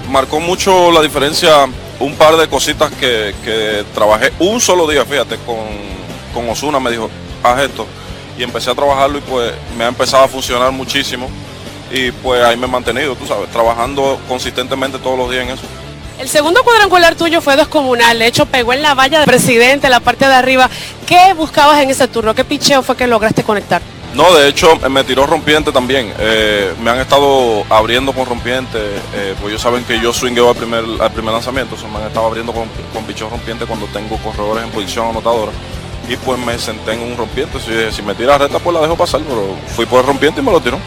marcó mucho la diferencia un par de cositas que, que trabajé un solo día, fíjate, con, con Osuna me dijo, haz esto, y empecé a trabajarlo y pues me ha empezado a funcionar muchísimo y pues ahí me he mantenido, tú sabes, trabajando consistentemente todos los días en eso. El segundo cuadrangular tuyo fue descomunal, de hecho pegó en la valla del presidente, en la parte de arriba. ¿Qué buscabas en ese turno? ¿Qué picheo fue que lograste conectar? No, de hecho me tiró rompiente también. Eh, me han estado abriendo con rompiente, eh, pues ellos saben que yo swingueo al primer, al primer lanzamiento, o sea, me han estado abriendo con, con picheo rompiente cuando tengo corredores en posición anotadora. Y pues me senté en un rompiente, si, si me tira recta pues la dejo pasar, pero fui por el rompiente y me lo tiró.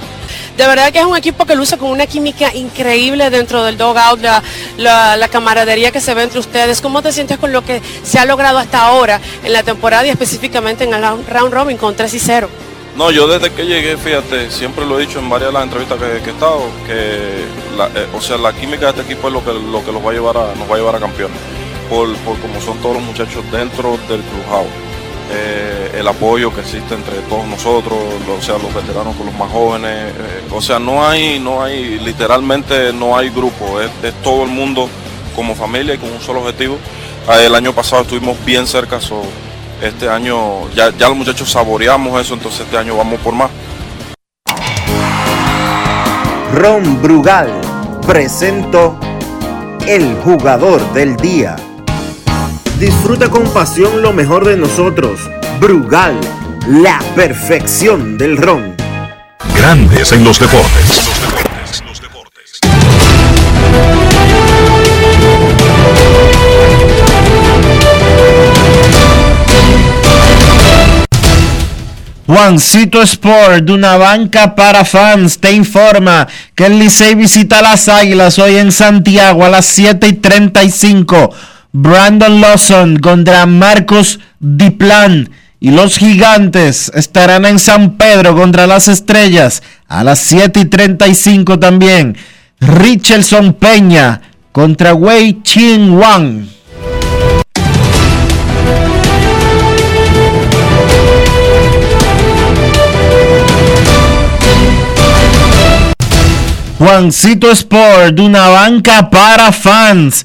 De verdad que es un equipo que luce con una química increíble dentro del dogout, la, la, camaradería que se ve entre ustedes. ¿Cómo te sientes con lo que se ha logrado hasta ahora en la temporada y específicamente en el round robin con 3 y 0? No, yo desde que llegué, fíjate, siempre lo he dicho en varias de las entrevistas que, que he estado, que la, eh, o sea, la química de este equipo es lo que, lo que los va a llevar a, nos va a llevar a campeones, por, por como son todos los muchachos dentro del clubhouse. Eh, el apoyo que existe entre todos nosotros, o sea, los veteranos con los más jóvenes, eh, o sea, no hay, no hay, literalmente no hay grupo, es, es todo el mundo como familia y con un solo objetivo. Ah, El año pasado estuvimos bien cerca, so, este año ya, ya los muchachos saboreamos eso, entonces este año vamos por más. Ron Brugal presento el jugador del día. Disfruta con pasión lo mejor de nosotros. Brugal, la perfección del ron. Grandes en los deportes. Juancito Sport, de una banca para fans, te informa que el Licey visita las Águilas hoy en Santiago a las 7 y 35. Brandon Lawson contra Marcos Diplan. Y los gigantes estarán en San Pedro contra las estrellas a las 7 y 35 también. Richardson Peña contra Wei Chin Wang. Juancito Sport, una banca para fans.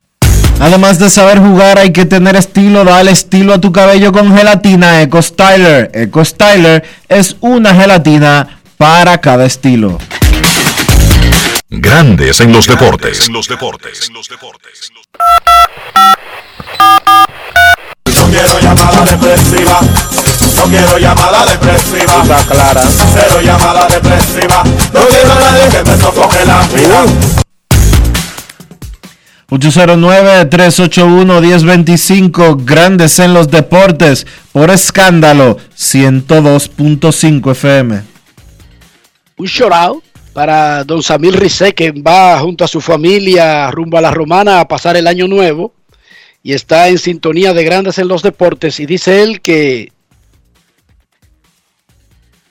Además de saber jugar, hay que tener estilo. Dale estilo a tu cabello con gelatina Eco Styler. Eco Styler es una gelatina para cada estilo. Grandes en los deportes. No quiero llamada depresiva. No quiero llamada depresiva. Está clara. Cero llamada depresiva. No quiero a nadie que me sofoque la vida. 809-381-1025, Grandes en los Deportes, por escándalo, 102.5 FM. Un shout out para don Samir Rizé, que va junto a su familia rumbo a la Romana a pasar el año nuevo y está en sintonía de Grandes en los Deportes. Y dice él que,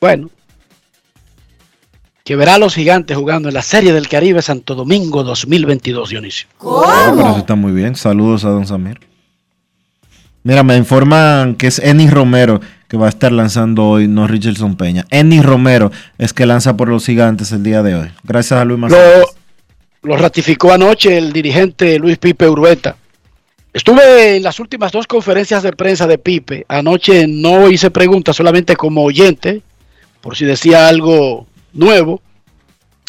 bueno, que verá a los gigantes jugando en la Serie del Caribe Santo Domingo 2022, Dionisio. Ah, pero eso está muy bien. Saludos a don Samir. Mira, me informan que es Eni Romero que va a estar lanzando hoy, no Richardson Peña. Eni Romero es que lanza por los gigantes el día de hoy. Gracias a Luis Macías. Lo, lo ratificó anoche el dirigente Luis Pipe Urueta. Estuve en las últimas dos conferencias de prensa de Pipe. Anoche no hice preguntas, solamente como oyente, por si decía algo nuevo.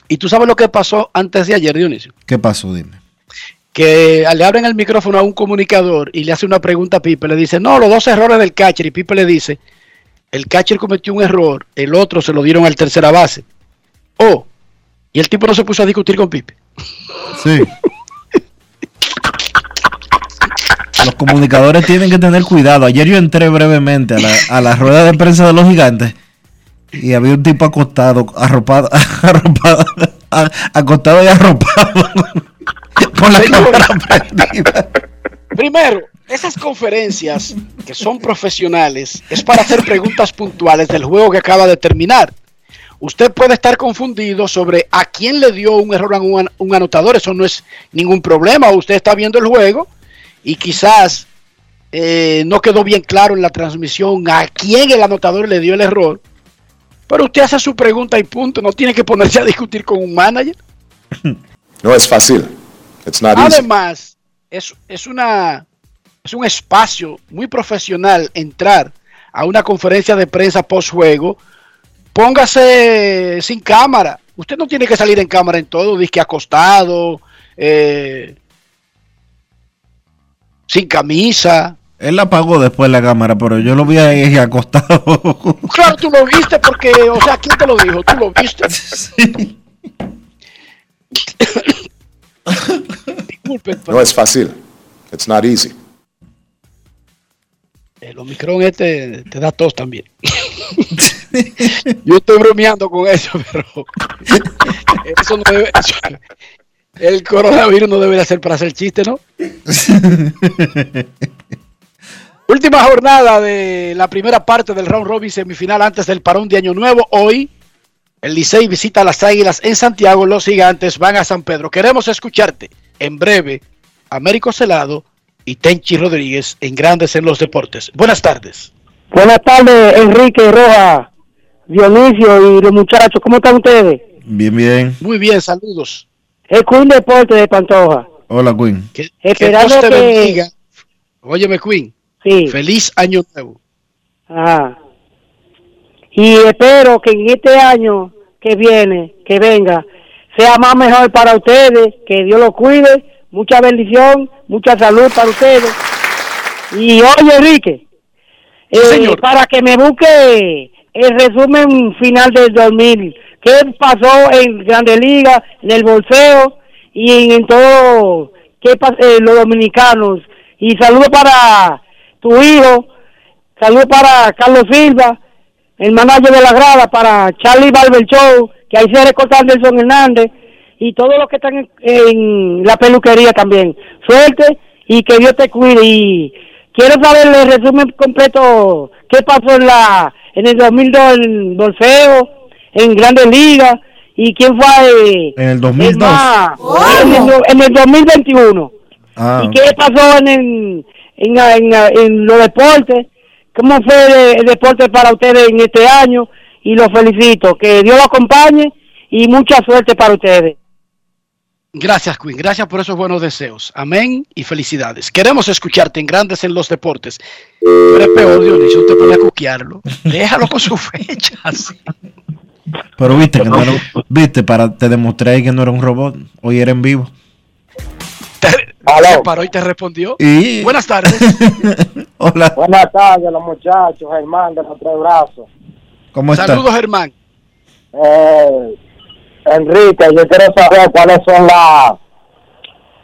Y tú sabes lo que pasó antes de ayer, Dionisio. ¿Qué pasó? Dime. Que le abren el micrófono a un comunicador y le hace una pregunta a Pipe. Le dice, no, los dos errores del catcher. Y Pipe le dice, el catcher cometió un error, el otro se lo dieron al tercera base. Oh, y el tipo no se puso a discutir con Pipe. Sí. Los comunicadores tienen que tener cuidado. Ayer yo entré brevemente a la, a la rueda de prensa de los gigantes y había un tipo acostado, arropado, (laughs) arropado, acostado y arropado (laughs) con la cámara prendida. Primero, esas conferencias que son profesionales es para hacer preguntas puntuales del juego que acaba de terminar. Usted puede estar confundido sobre a quién le dio un error a un, un anotador. Eso no es ningún problema. Usted está viendo el juego y quizás eh, no quedó bien claro en la transmisión a quién el anotador le dio el error. Pero usted hace su pregunta y punto. No tiene que ponerse a discutir con un manager. No es fácil. It's not easy. Además, es, es, una, es un espacio muy profesional entrar a una conferencia de prensa post juego. Póngase sin cámara. Usted no tiene que salir en cámara en todo, disque acostado, eh, sin camisa. Él la apagó después la cámara, pero yo lo vi ahí (laughs) acostado. Claro, tú lo viste porque, o sea, ¿quién te lo dijo? Tú lo viste. Disculpen, pero No es fácil. It's not easy. el Omicron este te da tos también. (laughs) Yo estoy bromeando con eso, pero eso no debe. eso- el coronavirus no debería ser para hacer chiste, ¿no? (laughs) Última jornada de la primera parte del round robin semifinal antes del parón de Año Nuevo. Hoy el Licey visita a las Águilas en Santiago. Los gigantes van a San Pedro. Queremos escucharte en breve. Américo Celado y Tenchi Rodríguez en Grandes en los Deportes. Buenas tardes. Buenas tardes, Enrique Roja, Dionisio y los muchachos. ¿Cómo están ustedes? Bien, bien. Muy bien, saludos. El Queen Deporte de Pantoja. Hola, Queen. Que, Esperando Dios te que- bendiga. Óyeme, Queen. Sí. Feliz año nuevo. Ajá. Y espero que en este año que viene, que venga, sea más mejor para ustedes, que Dios los cuide, mucha bendición, mucha salud para ustedes. Y oye, Enrique, eh, para que me busque el resumen final del 2000, qué pasó en Grande Liga, en el bolseo y en todo, qué pas- eh, los dominicanos. Y saludo para tu hijo, saludo para Carlos Silva, el manager de la grada, para Charlie Barber Show, que ahí se recorta Anderson Hernández, y todos los que están en, en la peluquería también. Suerte y que Dios te cuide. Y quiero saber el resumen completo, qué pasó en la en el 2002 en bolseo, en Grandes Ligas, y quién fue eh, En el el 2002. más- en, el, en el 2021. Ah, ¿Y qué pasó en, el- en, en, en los deportes? ¿Cómo fue el, el deporte para ustedes en este año? Y los felicito. Que Dios los acompañe y mucha suerte para ustedes. Gracias, Queen. Gracias por esos buenos deseos. Amén y felicidades. Queremos escucharte en Grandes en los Deportes. Pero es peor, Dionisio, te pone a cuquearlo. Déjalo con sus (laughs) fechas. Pero viste que no era, viste, para te demostré ahí que no era un robot. Hoy era en vivo. Se paró y te respondió. Y- Buenas tardes. (laughs) Hola. Buenas tardes, los muchachos, Germán de los tres brazos. ¿Cómo estás? Saludos, Germán. Eh, Enrique, yo quiero saber cuáles son las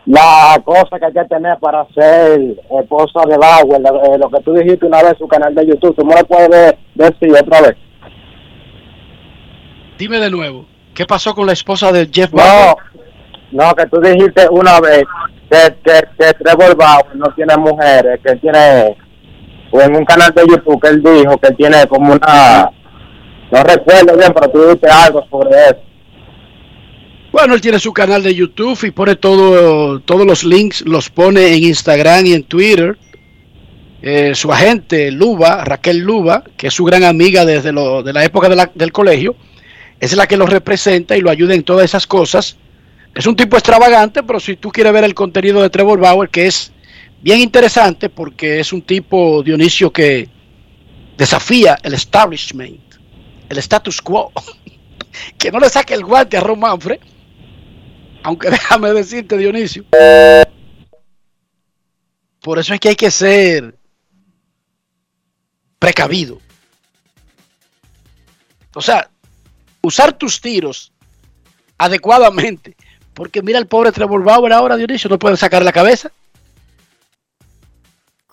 las cosas que hay que tener para ser esposa de Bauer, lo, eh, lo que tú dijiste una vez en su canal de YouTube. ¿Tú me lo puedes decir otra vez? Dime de nuevo. ¿Qué pasó con la esposa de Jeff No, Bauer? no, que tú dijiste una vez que, que, que Trevor Bauer no tiene mujeres, que tiene, o en un canal de YouTube que él dijo que tiene como una, no recuerdo bien, pero tú dijiste algo sobre eso. Bueno, él tiene su canal de YouTube y pone todo, todos los links, los pone en Instagram y en Twitter. Eh, su agente, Luba, Raquel Luba, que es su gran amiga desde lo- de la época de del colegio, es la que lo representa y lo ayuda en todas esas cosas. Es un tipo extravagante, pero si tú quieres ver el contenido de Trevor Bauer, que es bien interesante porque es un tipo, Dionisio, que desafía el establishment, el status quo, (laughs) que no le saque el guante a Ron Manfred, aunque (laughs) déjame decirte, Dionisio, por eso es que hay que ser precavido. O sea, usar tus tiros adecuadamente. Porque mira el pobre Trevor Bauer ahora, Dionisio, no puede sacar la cabeza.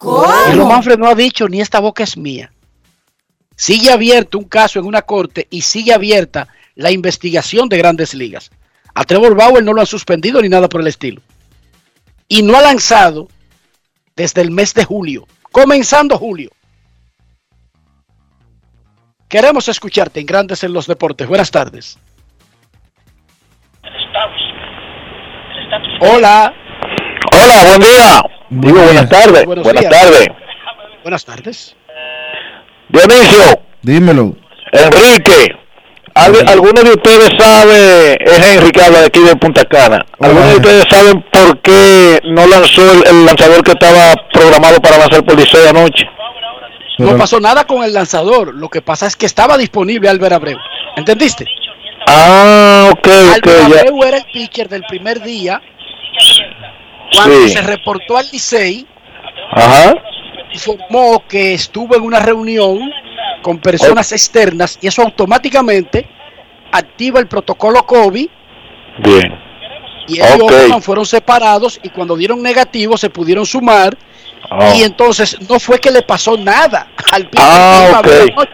Y Ron Manfred no ha dicho ni esta boca es mía. Sigue abierto un caso en una corte y sigue abierta la investigación de grandes ligas. A Trevor Bauer no lo han suspendido ni nada por el estilo. Y no ha lanzado desde el mes de julio, comenzando julio. Queremos escucharte en Grandes en los Deportes. Buenas tardes. Hola. Hola, buen día. Digo, buenas tardes. Buenos buenas días. tardes. Buenas tardes. Dionisio, Dímelo. Enrique, ¿al- ¿alguno de ustedes sabe, es Henry que habla de aquí de Punta Cana, ¿alguno de ustedes saben por qué no lanzó el, el lanzador que estaba programado para lanzar por Licey anoche? No pasó nada con el lanzador. Lo que pasa es que estaba disponible Álvaro Abreu. ¿Entendiste? Ah, ok, ya. Abreu era el pitcher del primer día. Cuando Sí. se reportó al Licey, Ajá. informó que estuvo en una reunión con personas externas y eso automáticamente activa el protocolo COVID Bien. y ellos fueron separados y cuando dieron negativo se pudieron sumar Oh. y entonces no fue que le pasó nada al Ah, que iba a ok.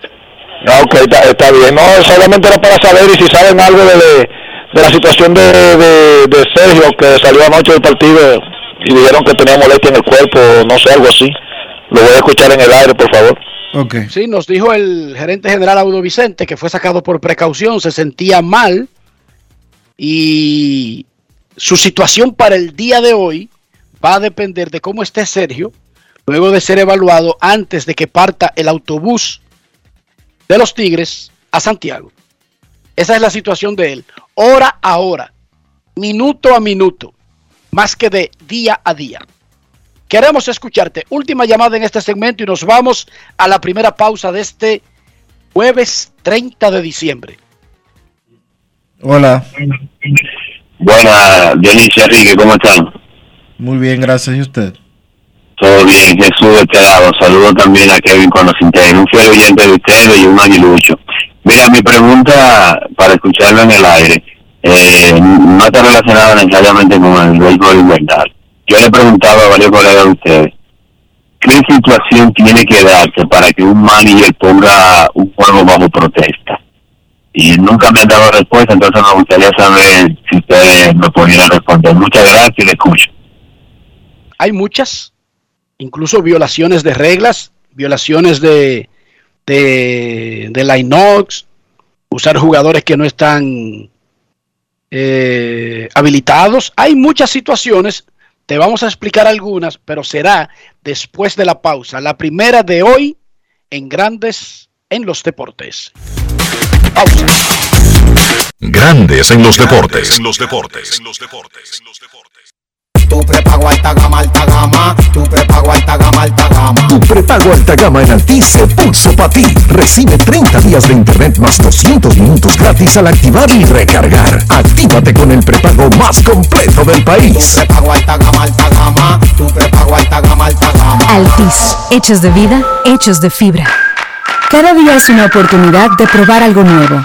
Ah, está, está bien. No, solamente era para saber y si saben algo de, de, de la situación de, de, de Sergio que salió anoche del partido y dijeron que tenía molestia en el cuerpo, no sé, algo así. Lo voy a escuchar en el aire, por favor. Sí, nos dijo el gerente general Audo Vicente que fue sacado por precaución, se sentía mal y su situación para el día de hoy va a depender de cómo esté Sergio luego de ser evaluado antes de que parta el autobús de los Tigres a Santiago. Esa es la situación de él, hora a hora, minuto a minuto, más que de día a día. Queremos escucharte. Última llamada en este segmento y nos vamos a la primera pausa de este jueves 30 de diciembre. Hola. Buenas, Dionisio Enrique, ¿cómo están? Muy bien, gracias. ¿Y usted? Todo bien, Jesús de este lado. Saludo también a Kevin los integros. Un fiel oyente de ustedes y un aguilucho. Mira, mi pregunta para escucharlo en el aire eh, no está relacionada necesariamente con el béisbol invernal. Yo le preguntaba a varios colegas de ustedes, ¿qué situación tiene que darse para que un manager ponga un juego bajo protesta? Y nunca me han dado respuesta, entonces me gustaría saber si ustedes me pudieran responder. Muchas gracias y le escucho. Hay muchas, incluso violaciones de reglas, violaciones de, de la inox, usar jugadores que no están eh, habilitados. Hay muchas situaciones, te vamos a explicar algunas, pero será después de la pausa. La primera de hoy en Grandes en los Deportes. Pausa. Grandes en los deportes. En los deportes. Tu prepago alta gama, alta gama. Tu prepago alta gama, alta gama. Tu prepago alta gama en Altis se puso para ti. Recibe 30 días de internet más 200 minutos gratis al activar y recargar. Actívate con el prepago más completo del país. Prepago alta gama, alta gama. Tu prepago alta gama, alta gama. Altis, hechos de vida, hechos de fibra. Cada día es una oportunidad de probar algo nuevo.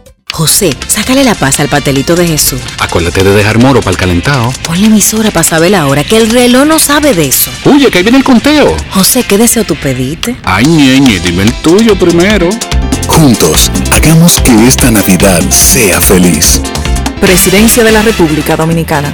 José, sácale la paz al patelito de Jesús. Acuérdate de dejar moro para el calentado. Ponle emisora para saber la hora, que el reloj no sabe de eso. Oye, que ahí viene el conteo. José, ¿qué deseo tú pediste? Ay, ñeñe, dime el tuyo primero. Juntos, hagamos que esta Navidad sea feliz. Presidencia de la República Dominicana.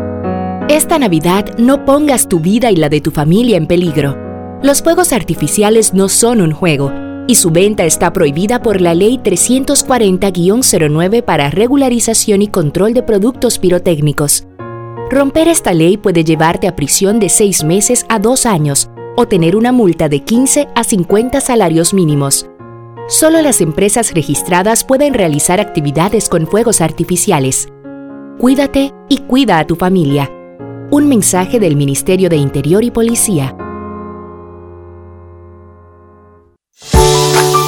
Esta Navidad no pongas tu vida y la de tu familia en peligro. Los fuegos artificiales no son un juego y su venta está prohibida por la Ley 340-09 para regularización y control de productos pirotécnicos. Romper esta ley puede llevarte a prisión de 6 meses a 2 años o tener una multa de 15 a 50 salarios mínimos. Solo las empresas registradas pueden realizar actividades con fuegos artificiales. Cuídate y cuida a tu familia. Un mensaje del Ministerio de Interior y Policía.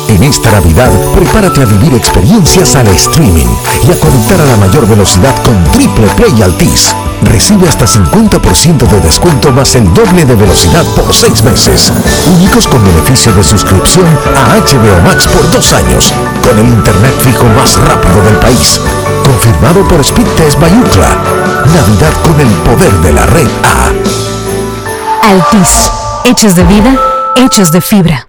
En esta Navidad, prepárate a vivir experiencias al streaming y a conectar a la mayor velocidad con Triple Play Altis. Recibe hasta 50% de descuento más el doble de velocidad por 6 meses. Únicos con beneficio de suscripción a HBO Max por 2 años. Con el internet fijo más rápido del país. Confirmado por Speed Test Bayucla. Navidad con el poder de la red A. Altis. Hechos de vida, hechos de fibra.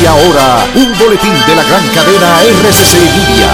Y ahora, un boletín de la gran cadena RCC Media.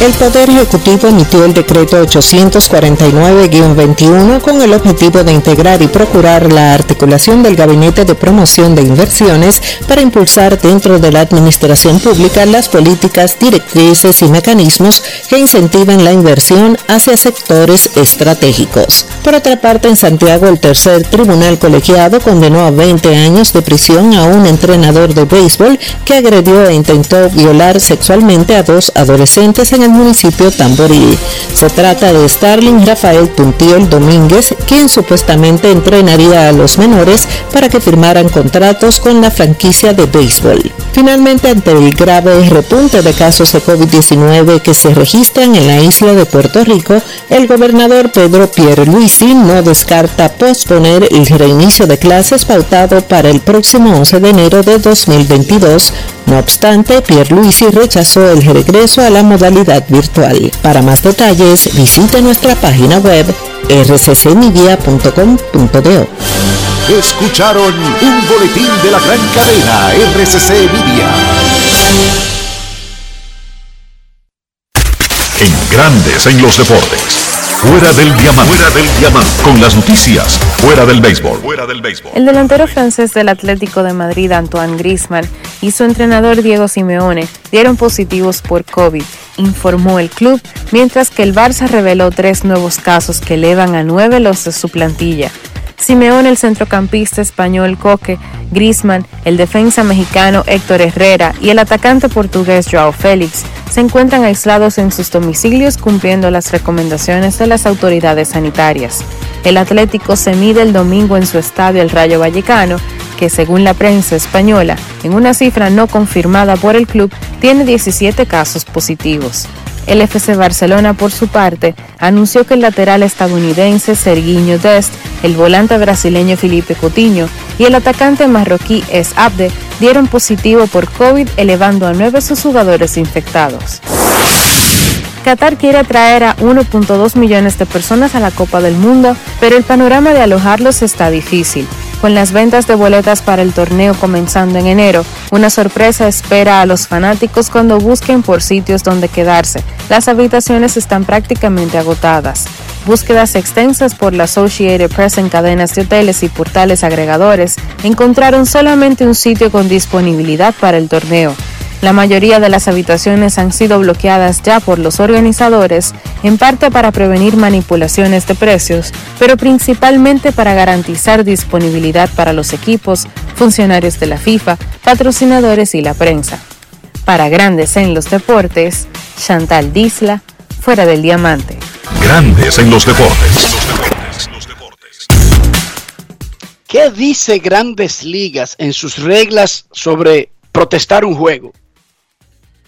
El Poder Ejecutivo emitió el decreto 849-21 con el objetivo de integrar y procurar la articulación del Gabinete de Promoción de Inversiones para impulsar dentro de la administración pública las políticas, directrices y mecanismos que incentiven la inversión hacia sectores estratégicos. Por otra parte, en Santiago, el tercer tribunal colegiado condenó a 20 años de prisión a un entrenador de béisbol que agredió e intentó violar sexualmente a dos adolescentes en el municipio Tamboril. Se trata de Starling Rafael Puntiel Domínguez, quien supuestamente entrenaría a los menores para que firmaran contratos con la franquicia de béisbol. Finalmente, ante el grave repunte de casos de COVID-19 que se registran en la isla de Puerto Rico, el gobernador Pedro Pierluisi no descarta posponer el reinicio de clases pautado para el próximo 11 de enero de 2022. No obstante, Pierluisi rechazó el regreso a la modalidad virtual. Para más detalles, visite nuestra página web rccmedia.com.do. Escucharon un boletín de la gran cadena RCC Media. En Grandes en los Deportes. Fuera del diamante. Fuera del diamante. Con las noticias. Fuera del béisbol. Fuera del béisbol. El delantero francés del Atlético de Madrid, Antoine Griezmann, y su entrenador Diego Simeone dieron positivos por COVID, informó el club, mientras que el Barça reveló tres nuevos casos que elevan a nueve los de su plantilla. Simeone, el centrocampista español Coque, Griezmann, el defensa mexicano Héctor Herrera y el atacante portugués Joao Félix se encuentran aislados en sus domicilios cumpliendo las recomendaciones de las autoridades sanitarias. El Atlético se mide el domingo en su estadio El Rayo Vallecano, que según la prensa española, en una cifra no confirmada por el club, tiene 17 casos positivos. El FC Barcelona, por su parte, anunció que el lateral estadounidense Sergiño Dest, el volante brasileño Felipe Coutinho y el atacante marroquí Es Abde dieron positivo por COVID, elevando a nueve sus jugadores infectados. Qatar quiere atraer a 1.2 millones de personas a la Copa del Mundo, pero el panorama de alojarlos está difícil. Con las ventas de boletas para el torneo comenzando en enero, una sorpresa espera a los fanáticos cuando busquen por sitios donde quedarse. Las habitaciones están prácticamente agotadas. Búsquedas extensas por la Associated Press en cadenas de hoteles y portales agregadores encontraron solamente un sitio con disponibilidad para el torneo. La mayoría de las habitaciones han sido bloqueadas ya por los organizadores, en parte para prevenir manipulaciones de precios, pero principalmente para garantizar disponibilidad para los equipos, funcionarios de la FIFA, patrocinadores y la prensa. Para Grandes en los Deportes, Chantal Disla, fuera del diamante. Grandes en los deportes. ¿Qué dice Grandes Ligas en sus reglas sobre protestar un juego?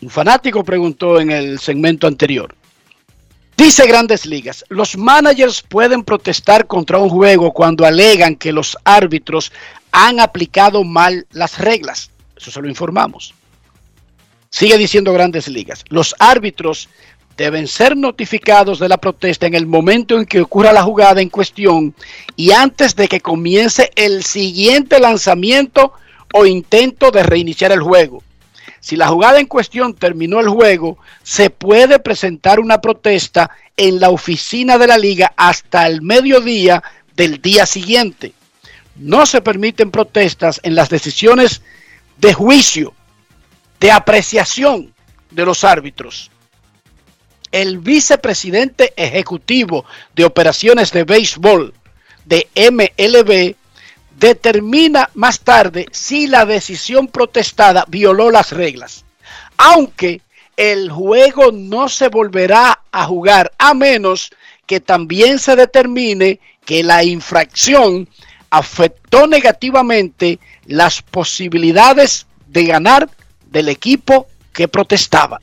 Un fanático preguntó en el segmento anterior. Dice Grandes Ligas, los managers pueden protestar contra un juego cuando alegan que los árbitros han aplicado mal las reglas. Eso se lo informamos. Sigue diciendo Grandes Ligas, los árbitros deben ser notificados de la protesta en el momento en que ocurra la jugada en cuestión y antes de que comience el siguiente lanzamiento o intento de reiniciar el juego. Si la jugada en cuestión terminó el juego, se puede presentar una protesta en la oficina de la liga hasta el mediodía del día siguiente. No se permiten protestas en las decisiones de juicio, de apreciación de los árbitros. El vicepresidente ejecutivo de operaciones de béisbol de MLB determina más tarde si la decisión protestada violó las reglas. Aunque el juego no se volverá a jugar a menos que también se determine que la infracción afectó negativamente las posibilidades de ganar del equipo que protestaba.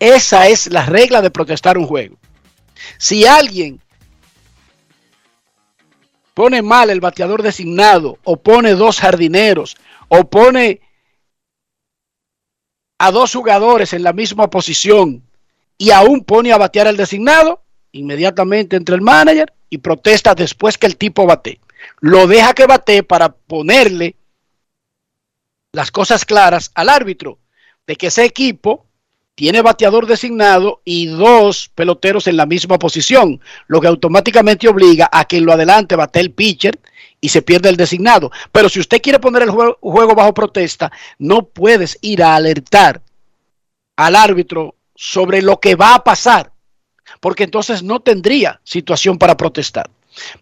Esa es la regla de protestar un juego. Si alguien pone mal el bateador designado, o pone dos jardineros, o pone a dos jugadores en la misma posición y aún pone a batear al designado, inmediatamente entre el manager y protesta después que el tipo bate. Lo deja que bate para ponerle las cosas claras al árbitro de que ese equipo tiene bateador designado y dos peloteros en la misma posición, lo que automáticamente obliga a que en lo adelante bate el pitcher y se pierde el designado. Pero si usted quiere poner el juego, juego bajo protesta, no puedes ir a alertar al árbitro sobre lo que va a pasar, porque entonces no tendría situación para protestar.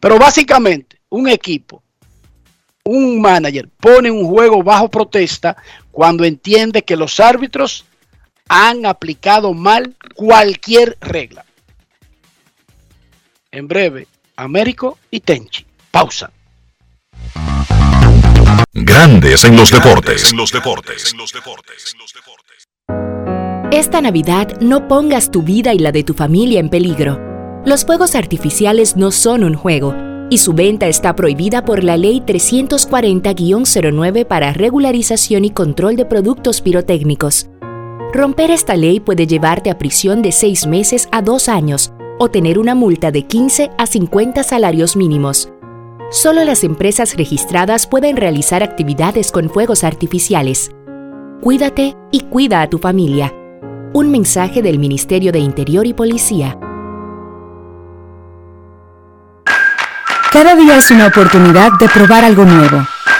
Pero básicamente, un equipo, un manager, pone un juego bajo protesta cuando entiende que los árbitros han aplicado mal cualquier regla. En breve, Américo y Tenchi. Pausa. Grandes en los deportes. Esta Navidad no pongas tu vida y la de tu familia en peligro. Los fuegos artificiales no son un juego y su venta está prohibida por la Ley 340-09 para regularización y control de productos pirotécnicos. Romper esta ley puede llevarte a prisión de seis meses a dos años o tener una multa de 15 a 50 salarios mínimos. Solo las empresas registradas pueden realizar actividades con fuegos artificiales. Cuídate y cuida a tu familia. Un mensaje del Ministerio de Interior y Policía. Cada día es una oportunidad de probar algo nuevo.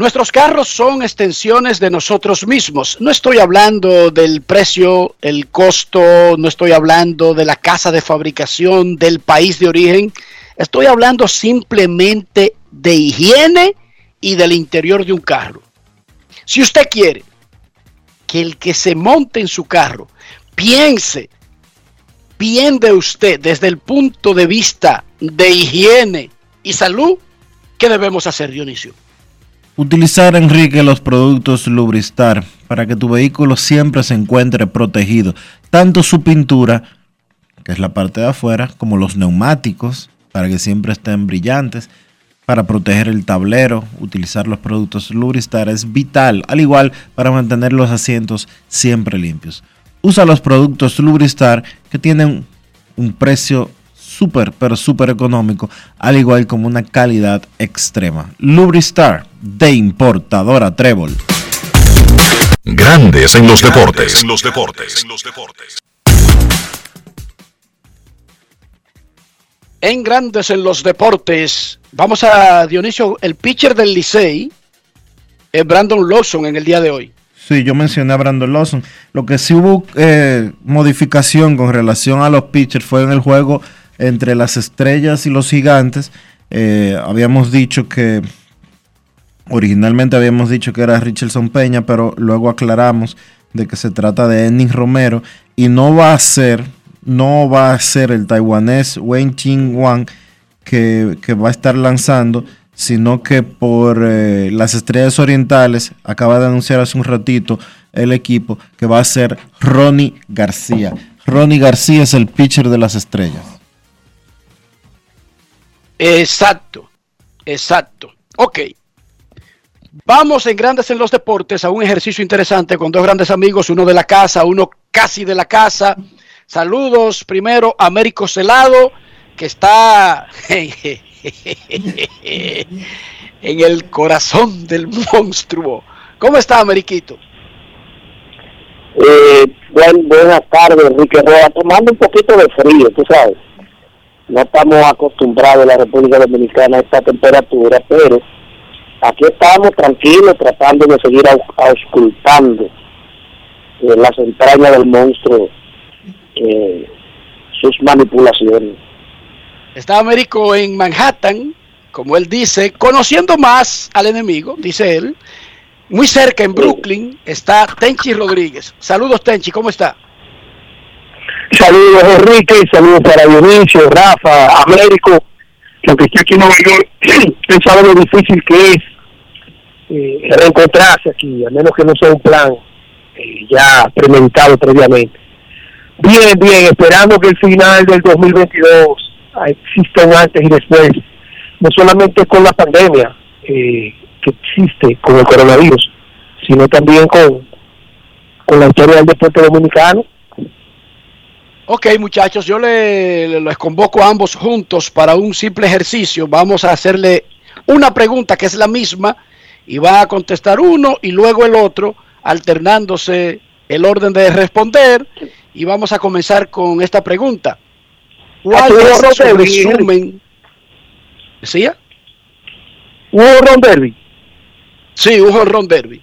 Nuestros carros son extensiones de nosotros mismos. No estoy hablando del precio, el costo, no estoy hablando de la casa de fabricación, del país de origen. Estoy hablando simplemente de higiene y del interior de un carro. Si usted quiere que el que se monte en su carro piense bien de usted desde el punto de vista de higiene y salud, ¿qué debemos hacer, Dionisio? Utilizar, Enrique, los productos Lubristar para que tu vehículo siempre se encuentre protegido. Tanto su pintura, que es la parte de afuera, como los neumáticos, para que siempre estén brillantes. Para proteger el tablero, utilizar los productos Lubristar es vital, al igual para mantener los asientos siempre limpios. Usa los productos Lubristar que tienen un precio súper, pero súper económico, al igual como una calidad extrema. Lubristar de importadora Trébol. Grandes en los deportes. En los deportes. En los deportes. En Grandes en los deportes, vamos a Dionisio, el pitcher del Licey, es Brandon Lawson en el día de hoy. Sí, yo mencioné a Brandon Lawson. Lo que sí hubo eh, modificación con relación a los pitchers fue en el juego entre las estrellas y los gigantes. Eh, habíamos dicho que originalmente habíamos dicho que era Richardson Peña, pero luego aclaramos de que se trata de Ennis Romero y no va a ser, no va a ser el taiwanés Wen Ching Wang que, va a estar lanzando, sino que por eh, las estrellas orientales acaba de anunciar hace un ratito el equipo que va a ser Ronnie García. Ronnie García es el pitcher de las estrellas. Exacto, exacto. Ok. Vamos en Grandes en los Deportes a un ejercicio interesante con dos grandes amigos, uno de la casa, uno casi de la casa. Saludos primero a Américo Celado, que está (laughs) en el corazón del monstruo. ¿Cómo está, Ameriquito? Eh, buen, buenas tardes, Enrique. Tomando un poquito de frío, tú sabes. No estamos acostumbrados en la República Dominicana a esta temperatura, pero aquí estamos tranquilos tratando de seguir aus- auscultando eh, las entrañas del monstruo, eh, sus manipulaciones. Está Américo en Manhattan, como él dice, conociendo más al enemigo, dice él. Muy cerca en Brooklyn está Tenchi Rodríguez. Saludos, Tenchi, ¿cómo está? Saludos Enrique, saludos para Dionisio, Rafa, Américo, que aunque esté aquí en Nueva York, (clears throat) él sabe lo difícil que es eh, reencontrarse aquí, a menos que no sea un plan eh, ya premeditado previamente. Bien, bien, esperando que el final del 2022 exista un antes y después, no solamente con la pandemia eh, que existe con el coronavirus, sino también con, con la historia del deporte dominicano. Ok, muchachos, yo le, le- les convoco a ambos juntos para un simple ejercicio. Vamos a hacerle una pregunta que es la misma y va a contestar uno y luego el otro, alternándose el orden de responder. Y vamos a comenzar con esta pregunta. ¿Cuál es su resumen? ¿Decía? ¿Hubo Ron Derby? Sí, un ron derby.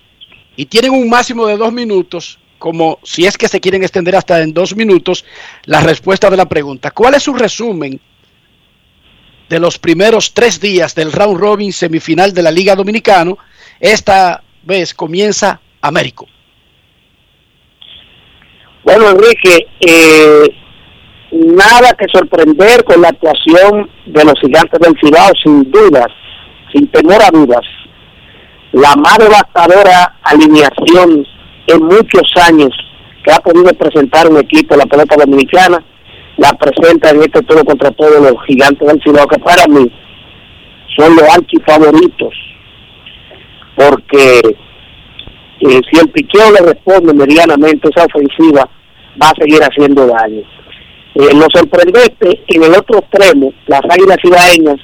y tienen un máximo de dos minutos, como si es que se quieren extender hasta en dos minutos, la respuesta de la pregunta. ¿Cuál es su resumen de los primeros tres días del round robin semifinal de la Liga Dominicano? Esta vez comienza Américo. Bueno, Enrique, eh, nada que sorprender con la actuación de los gigantes del Cibao, sin dudas, sin temor a dudas. La más devastadora alineación en muchos años que ha podido presentar un equipo la pelota dominicana, la presenta en este todo contra todos los gigantes del Cibao, que para mí son los archifavoritos, porque eh, si el piqueo le responde medianamente esa ofensiva, va a seguir haciendo daño. Eh, lo sorprendente en el otro extremo, las águilas cibaeñas,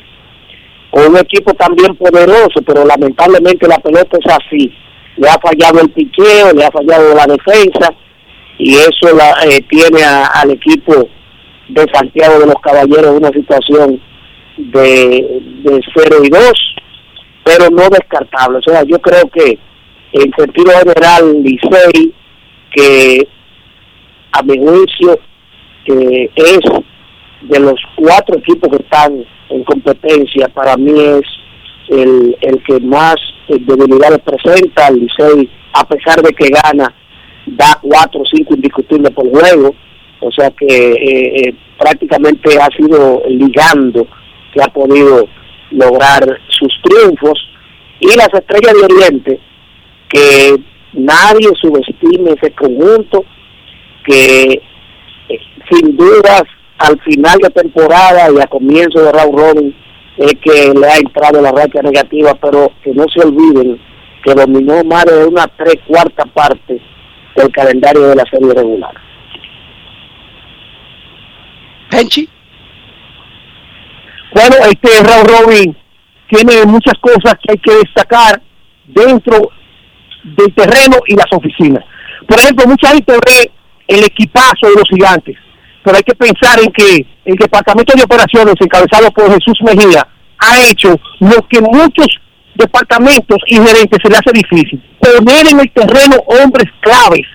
con un equipo también poderoso, pero lamentablemente la pelota es así. Le ha fallado el piqueo, le ha fallado la defensa, y eso la, eh, tiene al equipo de Santiago de los Caballeros una situación de, de 0 y 2, pero no descartable. O sea, yo creo que en sentido general, Licey, que a mi juicio que es de los cuatro equipos que están en competencia, para mí es el, que más eh, debilidades presenta. El Licey, a pesar de que gana, da cuatro o cinco indiscutibles por juego. O sea que eh, eh, prácticamente ha sido ligando que ha podido lograr sus triunfos. Y las estrellas de Oriente, que nadie subestime ese conjunto, que sin dudas al final de temporada y a comienzo de round robin es que le ha entrado la racha negativa, pero que no se olviden que dominó más de una tres cuarta parte del calendario de la serie regular. Penchi. Bueno, este round robin tiene muchas cosas que hay que destacar dentro del terreno y las oficinas. Por ejemplo, mucha gente ve el equipazo de los gigantes, pero hay que pensar en que el Departamento de Operaciones, encabezado por Jesús Mejía, ha hecho lo que muchos departamentos y gerentes se le hace difícil, poner en el terreno hombres claves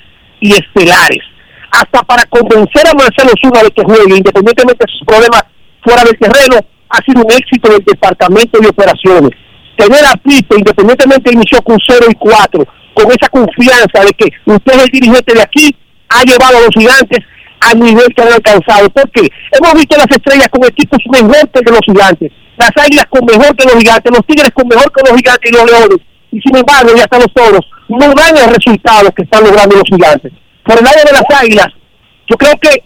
y estelares, hasta para convencer a Marcelo Zuna de que juegue, independientemente de sus problemas fuera del terreno, ha sido un éxito del Departamento de Operaciones. Tener a Pipe, independientemente inició con 0 y 4, con esa confianza de que usted es el dirigente de aquí, ha llevado a los gigantes al nivel que han alcanzado. Porque hemos visto las estrellas con equipos mejor que los gigantes, las águilas con mejor que los gigantes, los tigres con mejor que los gigantes y los leones. Y sin embargo, ya están los toros, no dan el resultado que están logrando los gigantes. Por el lado de las águilas, yo creo que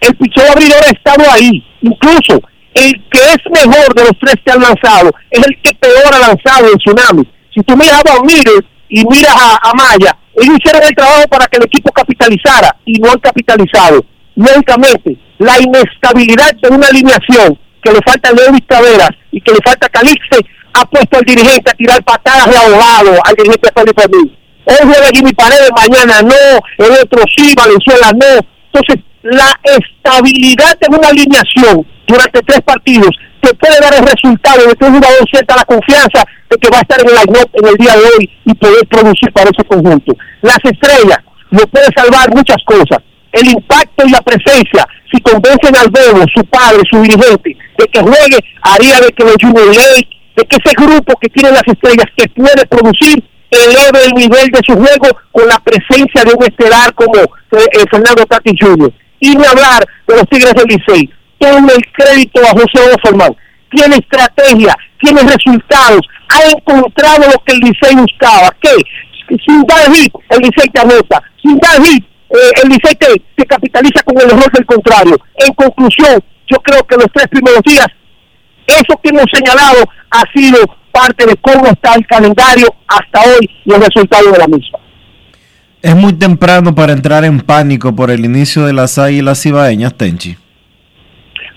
el pichón abridor ha estado ahí. Incluso el que es mejor de los tres que han lanzado es el que peor ha lanzado en Tsunami. Si tú miras a Miller y miras a, Maya, ellos hicieron el trabajo para que el equipo capitalizara y no han capitalizado. Lógicamente, la inestabilidad de una alineación que le falta Lewis Taveras y que le falta Calixte ha puesto al dirigente a tirar patadas de ahogado al dirigente Felipe Mil. Hoy juega Jimmy Paredes, mañana no, el otro sí, Valenzuela no. Entonces, la estabilidad de una alineación durante tres partidos te puede dar el resultado de que un jugador sienta la confianza de que va a estar en el en el día de hoy y poder producir para ese conjunto. Las estrellas no puede salvar muchas cosas. El impacto y la presencia, si convencen al Bebo, su padre, su dirigente, de que juegue, haría de que los Junior Lake, de que ese grupo que tiene las estrellas que puede producir, eleve el nivel de su juego con la presencia de un estelar como eh, eh, Fernando Tati Jr. Y ni hablar de los Tigres del Licey. Tome el crédito a José Offerman. Tiene estrategia, tiene resultados, ha encontrado lo que el Licey buscaba. ¿Qué? Sin dar hit, el Licey te anota. Sin dar hit, eh, el Licey te, capitaliza con el error del contrario. En conclusión, yo creo que los tres primeros días, eso que hemos señalado ha sido parte de cómo está el calendario hasta hoy y el resultado de la misma. Es muy temprano para entrar en pánico por el inicio de las águilas ibaeñas, Tenchi.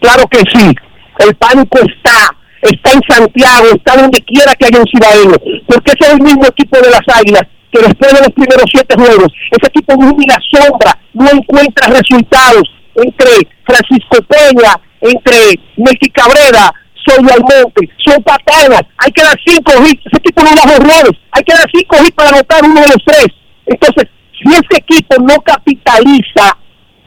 Claro que sí, el pánico está, está en Santiago, está donde quiera que haya un cibaeño, porque ese es el mismo equipo de las águilas que después de los primeros siete juegos, ese equipo no la sombra, no encuentra resultados entre Francisco Peña, entre Melqui Cabrera, Soy Almonte, son patanas, hay que dar cinco hits, ese equipo no da errores, hay que dar cinco hits para anotar uno de los tres. Entonces, si ese equipo no capitaliza,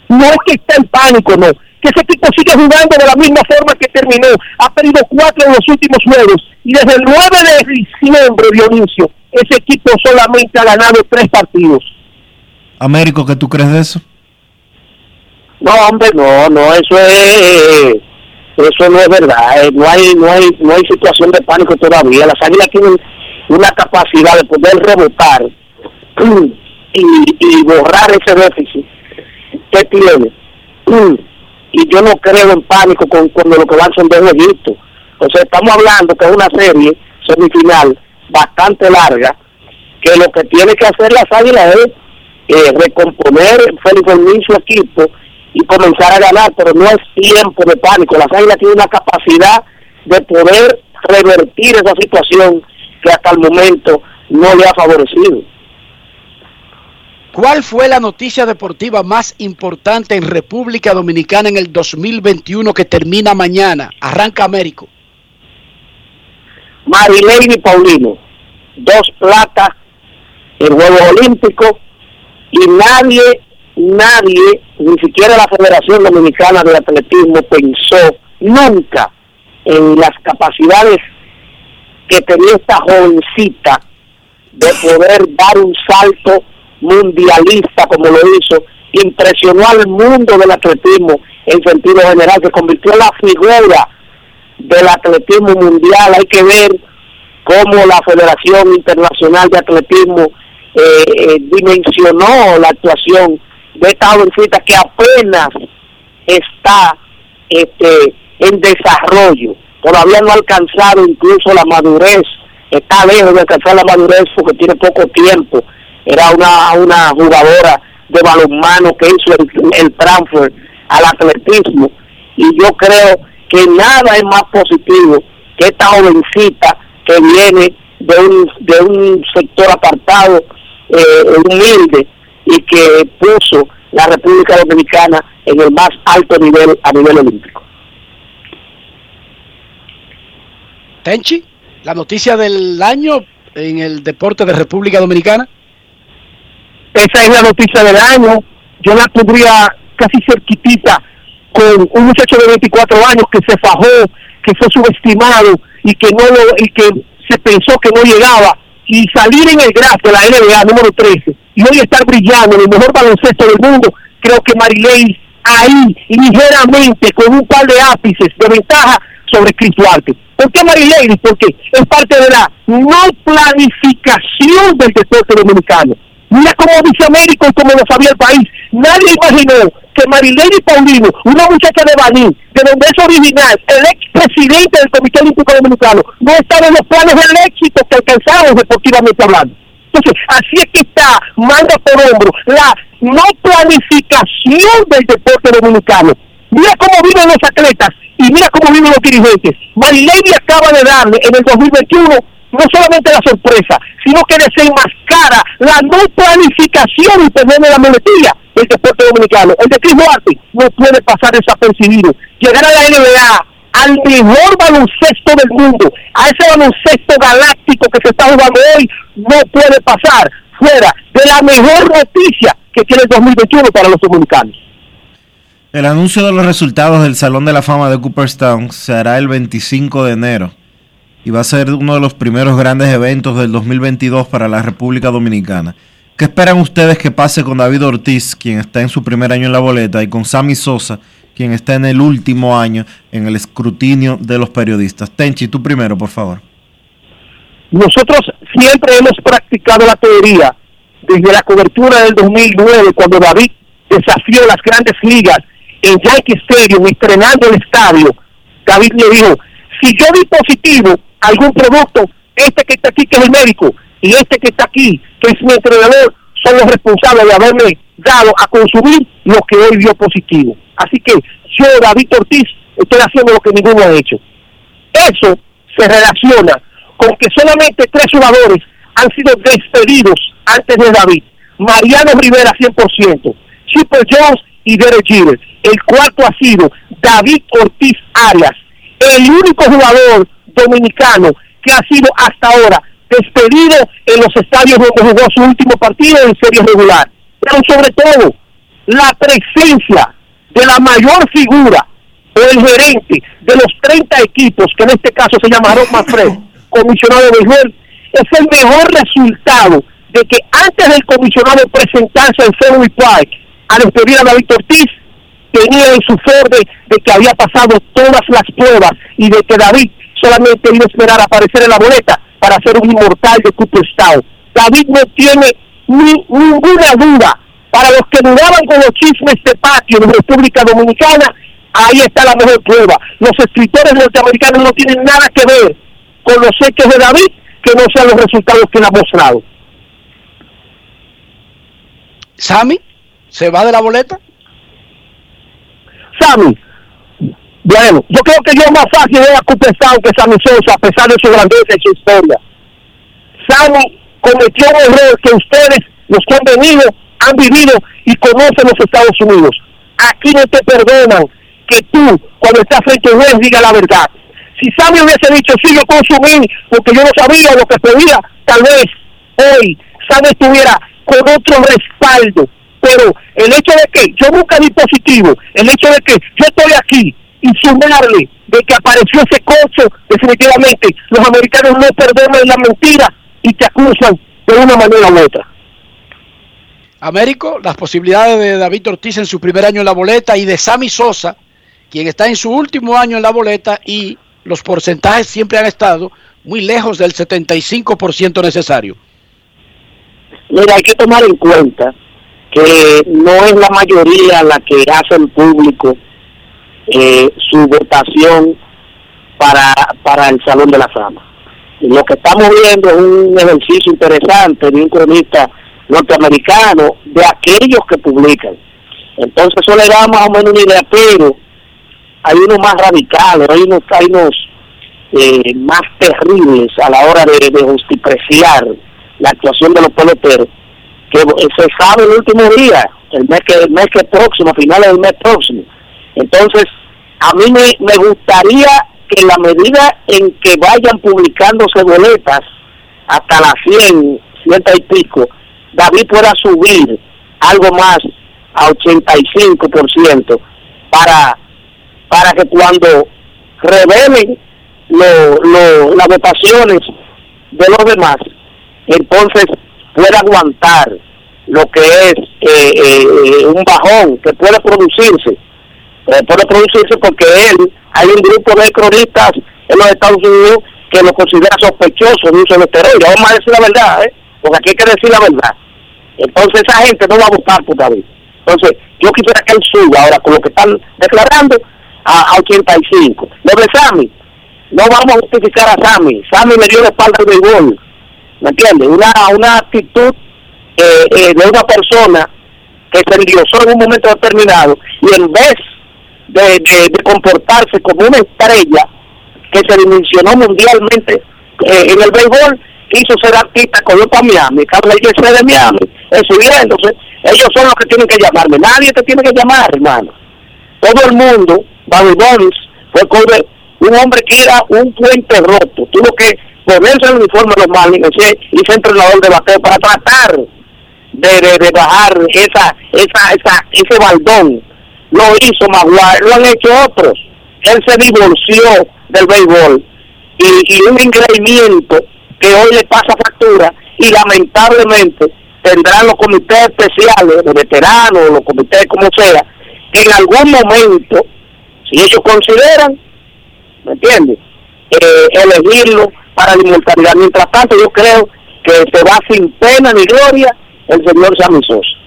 no es que está en pánico, no, que ese equipo sigue jugando de la misma forma que terminó, ha perdido cuatro en los últimos juegos, y desde el 9 de diciembre, Dionisio, ese equipo solamente ha ganado tres partidos. Américo, ¿qué tú crees de eso? No, hombre, no, no, eso es eso no es verdad, eh, no hay no hay no hay situación de pánico todavía. Las águilas tienen una capacidad de poder rebotar (clears throat) y, y borrar ese déficit que tiene. (clears throat) Y yo no creo en pánico con cuando lo que van son dos jueguitos. O sea, estamos hablando que es una serie semifinal bastante larga, que lo que tiene que hacer las águilas es eh, recomponer Félix su equipo y comenzar a ganar, pero no es tiempo de pánico. Las Águilas tienen una capacidad de poder revertir esa situación que hasta el momento no le ha favorecido. ¿Cuál fue la noticia deportiva más importante en República Dominicana en el 2021 que termina mañana? Arranca Américo. Marilady Paulino, dos platas en Juegos Olímpicos y nadie nadie, ni siquiera la Federación Dominicana de Atletismo pensó nunca en las capacidades que tenía esta jovencita de poder dar un salto mundialista como lo hizo, impresionó al mundo del atletismo en sentido general, se convirtió en la figura del atletismo mundial. Hay que ver cómo la Federación Internacional de Atletismo eh, eh, dimensionó la actuación de esta jovencita que apenas está este, en desarrollo, todavía no ha alcanzado incluso la madurez, está lejos de alcanzar la madurez porque tiene poco tiempo, era una, una jugadora de balonmano que hizo el, transfer al atletismo y yo creo que nada es más positivo que esta jovencita que viene de un, de un sector apartado, eh, humilde, y que puso la República Dominicana en el más alto nivel a nivel olímpico. Tenchi, la noticia del año en el deporte de República Dominicana. Esa es la noticia del año. Yo la pondría casi cerquitita con un muchacho de 24 años que se fajó, que fue subestimado y que no lo, que se pensó que no llegaba y salir en el graf de la NBA número 13 y hoy estar brillando en el mejor baloncesto del mundo, creo que Marilei ahí ligeramente con un par de ápices de ventaja sobre Chris Duarte. ¿Por qué Marilei? Porque es parte de la no planificación del deporte dominicano. Mira cómo dice Américo y cómo lo sabía el país. Nadie imaginó que Marilene Paulino, una muchacha de Baní, de donde es original, el ex presidente del Comité Olímpico Dominicano, no estaba en los planes del éxito que alcanzamos deportivamente hablando. Entonces, así es que está, manda por hombro, la no planificación del deporte dominicano. Mira cómo viven los atletas y mira cómo viven los dirigentes. Marilene acaba de darle en el 2021 no solamente la sorpresa, sino que desenmascara la no planificación y perder la monetilla el deporte dominicano. El de Chris Duarte no puede pasar desapercibido. Llegar a la NBA, al mejor baloncesto del mundo, a ese baloncesto galáctico que se está jugando hoy, no puede pasar fuera de la mejor noticia que tiene el 2021 para los dominicanos. El anuncio de los resultados del Salón de la Fama de Cooperstown se hará el 25 de enero y va a ser uno de los primeros grandes eventos del 2022 para la República Dominicana. ¿Qué esperan ustedes que pase con David Ortiz, quien está en su primer año en la boleta, y con Sammy Sosa, quien está en el último año en el escrutinio de los periodistas? Tenchi, tú primero, por favor. Nosotros siempre hemos practicado la teoría desde la cobertura del 2009, cuando David desafió las grandes ligas en Yankee Stadium, estrenando el estadio. David le dijo, si yo di positivo, algún producto, este que está aquí, que es el médico, y este que está aquí, que es mi entrenador, son los responsables de haberme dado a consumir lo que hoy dio positivo. Así que yo, David Ortiz, estoy haciendo lo que ninguno ha hecho. Eso se relaciona con que solamente tres jugadores han sido despedidos antes de David. Mariano Rivera 100%, Chipper Jones y Derek Jeter. El cuarto ha sido David Ortiz Arias el único jugador dominicano que ha sido hasta ahora despedido en los estadios donde jugó su último partido en serie regular. Pero sobre todo, la presencia de la mayor figura o el gerente de los 30 equipos, que en este caso se llama Aaron Manfred, (laughs) comisionado de béisbol, es el mejor resultado de que antes del comisionado presentarse en Fenway Park a despedir a David Ortiz, tenía en su forde de que había pasado todas las pruebas y de que David solamente iba a esperar aparecer en la boleta para ser un inmortal de Cooperstown. David no tiene ni, ninguna duda. Para los que dudaban con los chismes de patio en República Dominicana, ahí está la mejor prueba. Los escritores norteamericanos no tienen nada que ver con los hechos de David que no sean los resultados que le ha mostrado. ¿Sammy? ¿Se va de la boleta? Sammy, bueno, yo creo que yo más fácil era Cooperstown que Sammy Sosa, a pesar de su grandeza y su historia. Sammy cometió un error que ustedes, los que han venido, han vivido y conocen los Estados Unidos. Aquí no te perdonan que tú, cuando estás frente a un juez, diga la verdad. Si Sammy hubiese dicho, sí, yo consumí, porque yo no sabía lo que pedía, tal vez hoy Sammy estuviera con otro respaldo. Pero el hecho de que yo nunca di positivo, el hecho de que yo estoy aquí y sumarle de que apareció ese coche, definitivamente los americanos no perdonan la mentira y te acusan de una manera u otra. Américo, las posibilidades de David Ortiz en su primer año en la boleta y de Sammy Sosa, quien está en su último año en la boleta y los porcentajes siempre han estado muy lejos del 75% necesario. Mira, hay que tomar en cuenta que no es la mayoría la que hace el público eh, su votación para, para el Salón de la Fama. Y lo que estamos viendo es un ejercicio interesante de un cronista norteamericano, de aquellos que publican. Entonces eso le da más o menos una idea, pero hay unos más radicales, hay unos, hay unos eh, más terribles a la hora de, de justipreciar la actuación de los peloteros, que se sabe el último día, el mes que, el mes que próximo, finales del mes próximo. Entonces, a mí me, me gustaría que en la medida en que vayan publicándose boletas hasta las 100, ciento y pico, David pueda subir algo más a 85% para, para que cuando revelen lo, lo, las votaciones de los demás, entonces pueda aguantar lo que es eh, eh, un bajón que puede producirse, eh, puede producirse porque él, hay un grupo de cronistas en los Estados Unidos que lo considera sospechoso de uso de esteroides. Vamos a decir la verdad, ¿eh? porque aquí hay que decir la verdad. Entonces esa gente no va a votar por David. Entonces yo quisiera que él suba ahora con lo que están declarando a, a 85. Lo de Sammy, no vamos a justificar a Sammy. Sammy le dio la espalda al béisbol. ¿Me entiendes? Una, una actitud eh, eh, de una persona que se endiosó en un momento determinado y en vez de, de, comportarse como una estrella que se dimensionó mundialmente eh, en el béisbol, quiso ser artista, cogió para Miami, Carlos el de Miami, exhibiéndose. Ellos son los que tienen que llamarme. Nadie te tiene que llamar, hermano. Todo el mundo, Bobby Bones, fue con un hombre que era un puente roto. Tuvo que ponerse el uniforme de los Marlins y ser entrenador de bateo para tratar de, de, de, bajar esa, esa, esa, ese baldón. Lo hizo Maguire, lo han hecho otros. Él se divorció del béisbol y, y un engreimiento que hoy le pasa factura y lamentablemente tendrán los comités especiales de veteranos, los comités como sea, que en algún momento, si ellos consideran, ¿me entiendes? Eh, elegirlo para la inmortalidad. Mientras tanto, yo creo que se va sin pena ni gloria el señor Sammy Sosa.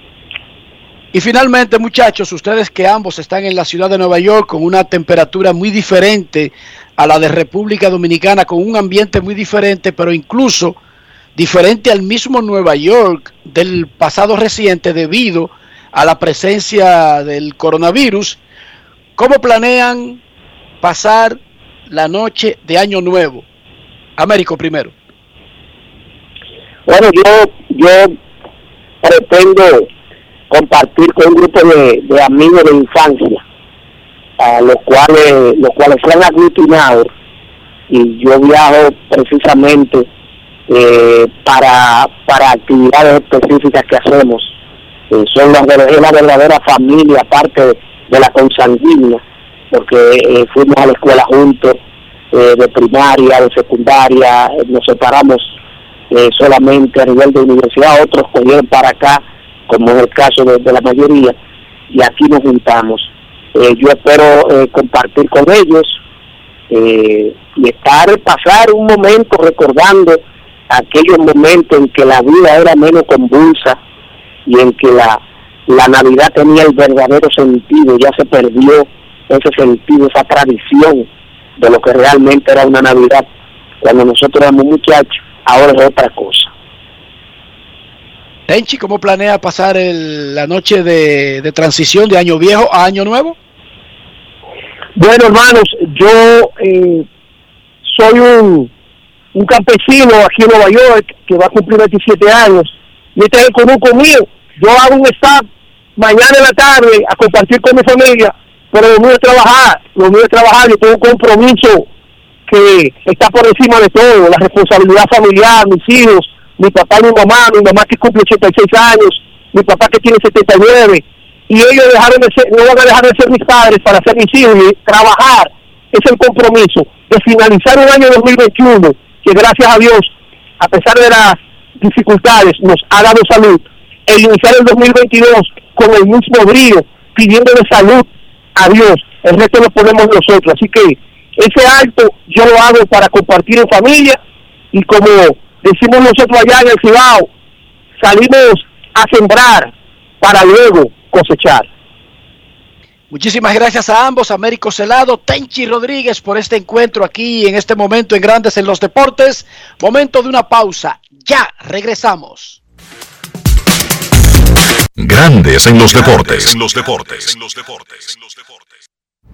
Y finalmente, muchachos, ustedes que ambos están en la ciudad de Nueva York con una temperatura muy diferente a la de República Dominicana, con un ambiente muy diferente, pero incluso diferente al mismo Nueva York del pasado reciente debido a la presencia del coronavirus, ¿cómo planean pasar la noche de Año Nuevo? Américo primero. Bueno, yo, yo pretendo compartir con un grupo de, de amigos de infancia a los cuales los cuales se han aglutinado y yo viajo precisamente eh, para para actividades específicas que hacemos son las es la verdadera familia aparte de la consanguínea porque eh, fuimos a la escuela juntos eh, de primaria de secundaria nos separamos eh, solamente a nivel de universidad otros cogieron para acá como es el caso de, la mayoría y aquí nos juntamos. Eh, yo espero eh, compartir con ellos y estar, pasar un momento recordando aquellos momentos en que la vida era menos convulsa y en que la, la Navidad tenía el verdadero sentido, ya se perdió ese sentido, esa tradición de lo que realmente era una Navidad cuando nosotros éramos muchachos, ahora es otra cosa. Tenchi, ¿cómo planea pasar el- la noche de, de transición de Año Viejo a Año Nuevo? Bueno, hermanos, yo eh, soy un, un campesino aquí en Nueva York que va a cumplir 27 años y este es el común conmigo. Yo hago un stop mañana en la tarde a compartir con mi familia, pero lo mío es trabajar, lo mío es trabajar, yo tengo un compromiso que está por encima de todo, la responsabilidad familiar, mis hijos, mi papá y mi mamá, mi mamá que cumple 86 años, mi papá que tiene 79, y ellos dejaron de ser, no van a dejar de ser mis padres para ser mis hijos y trabajar es el compromiso de finalizar un año 2021 que gracias a Dios, a pesar de las dificultades, nos ha dado salud, e iniciar el 2022 con el mismo brillo, pidiéndole salud a Dios, el resto lo ponemos nosotros, así que ese acto yo lo hago para compartir en familia y como decimos nosotros allá en el Cibao, salimos a sembrar para luego cosechar. Muchísimas gracias a ambos, Américo Celado, Tenchi Rodríguez, por este encuentro aquí en este momento en Grandes en los Deportes. Momento de una pausa. Ya regresamos. Grandes en los deportes. los deportes.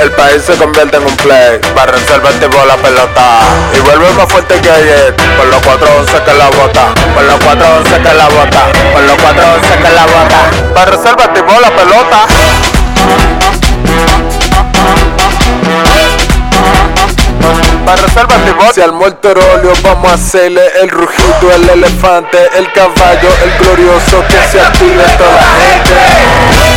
El país se convierte en un play, para reservar tipo la pelota y vuelve más fuerte que ayer, con los 411 que la bota, con los 411 que la bota, con los 411 que la bota, para reservar tipo la pelota. Para reservar tipo Si al morterolio vamos a hacerle el rugido, el elefante, el caballo, el glorioso que se active toda la gente.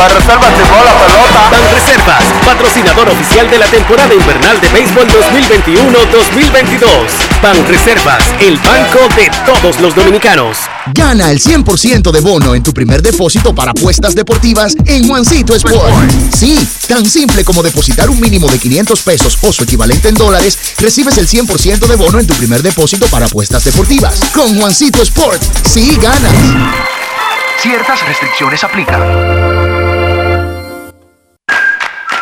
Para reservas llegó la pelota. Reservas, patrocinador oficial de la temporada invernal de béisbol 2021-2022. Ban Reservas, el banco de todos los dominicanos. Gana el 100% de bono en tu primer depósito para apuestas deportivas en Juancito Sport. Sí, tan simple como depositar un mínimo de 500 pesos o su equivalente en dólares, recibes el 100% de bono en tu primer depósito para apuestas deportivas. Con Juancito Sport, sí ganas. Ciertas restricciones aplican.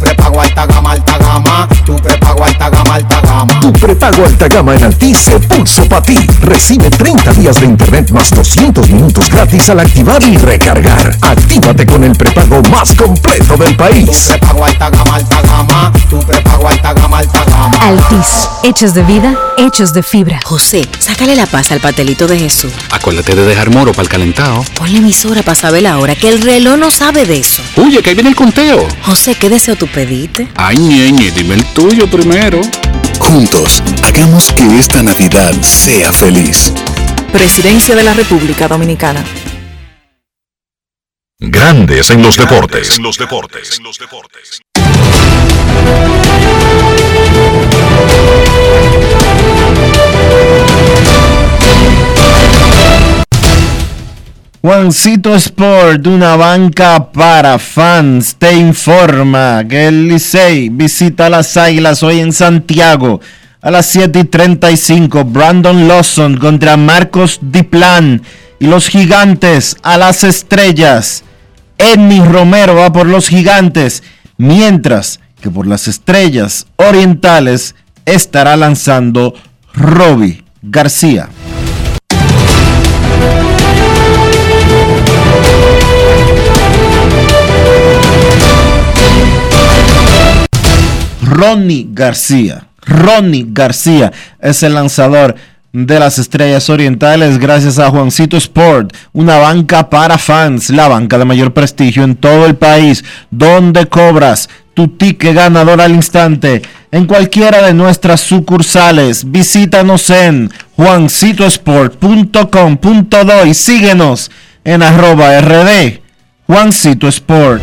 Tu prepago alta gama, alta gama. Tu prepago alta gama, alta gama. Tu prepago alta gama en Altis se puso para ti. Recibe 30 días de internet más 200 minutos gratis al activar y recargar. Actívate con el prepago más completo del país. Tu prepago alta gama, alta gama. Tu prepago alta gama, alta gama. Altis, hechos de vida, hechos de fibra. José, sácale la paz al pastelito de Jesús. ¿A Acuérdate de dejar moro para el calentado. Ponle emisora para saber la hora, que el reloj no sabe de eso. Oye, que ahí viene el conteo. José, ¿qué deseo tú pediste? Ay, ñeñe, dime el tuyo primero. Juntos, hagamos que esta Navidad sea feliz. Presidencia de la República Dominicana. Grandes en los deportes. En los deportes. Juancito Sport, una banca para fans, te informa que el Licey visita las Águilas hoy en Santiago a las 7 y 35. Brandon Lawson contra Marcos Diplan y los Gigantes a las Estrellas. Edney Romero va por los Gigantes, mientras que por las Estrellas Orientales estará lanzando Robbie García. Ronnie García. Ronnie García es el lanzador de las estrellas orientales gracias a Juancito Sport, una banca para fans, la banca de mayor prestigio en todo el país, donde cobras tu ticket ganador al instante en cualquiera de nuestras sucursales. Visítanos en juancitosport.com.do y síguenos en arroba rd Juancito Sport.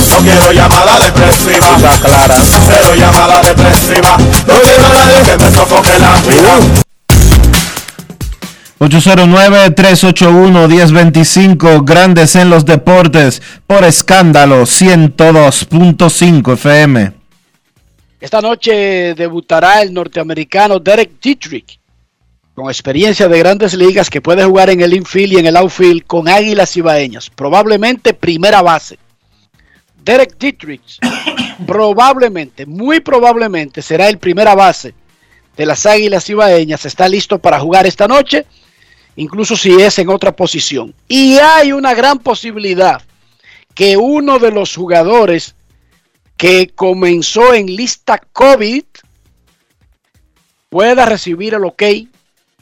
No quiero llamada depresiva. clara. Cero llamada depresiva. No quiero a nadie que me sofoque la vida. 809-381-1025, Grandes en los Deportes, por escándalo 102.5 FM. Esta noche debutará el norteamericano Derek Dietrich, con experiencia de grandes ligas que puede jugar en el infield y en el outfield con Águilas Ibaeñas, probablemente primera base. Derek Dietrich (coughs) probablemente, muy probablemente será el primera base de las Águilas Ibaeñas, está listo para jugar esta noche, incluso si es en otra posición. Y hay una gran posibilidad que uno de los jugadores que comenzó en lista COVID pueda recibir el ok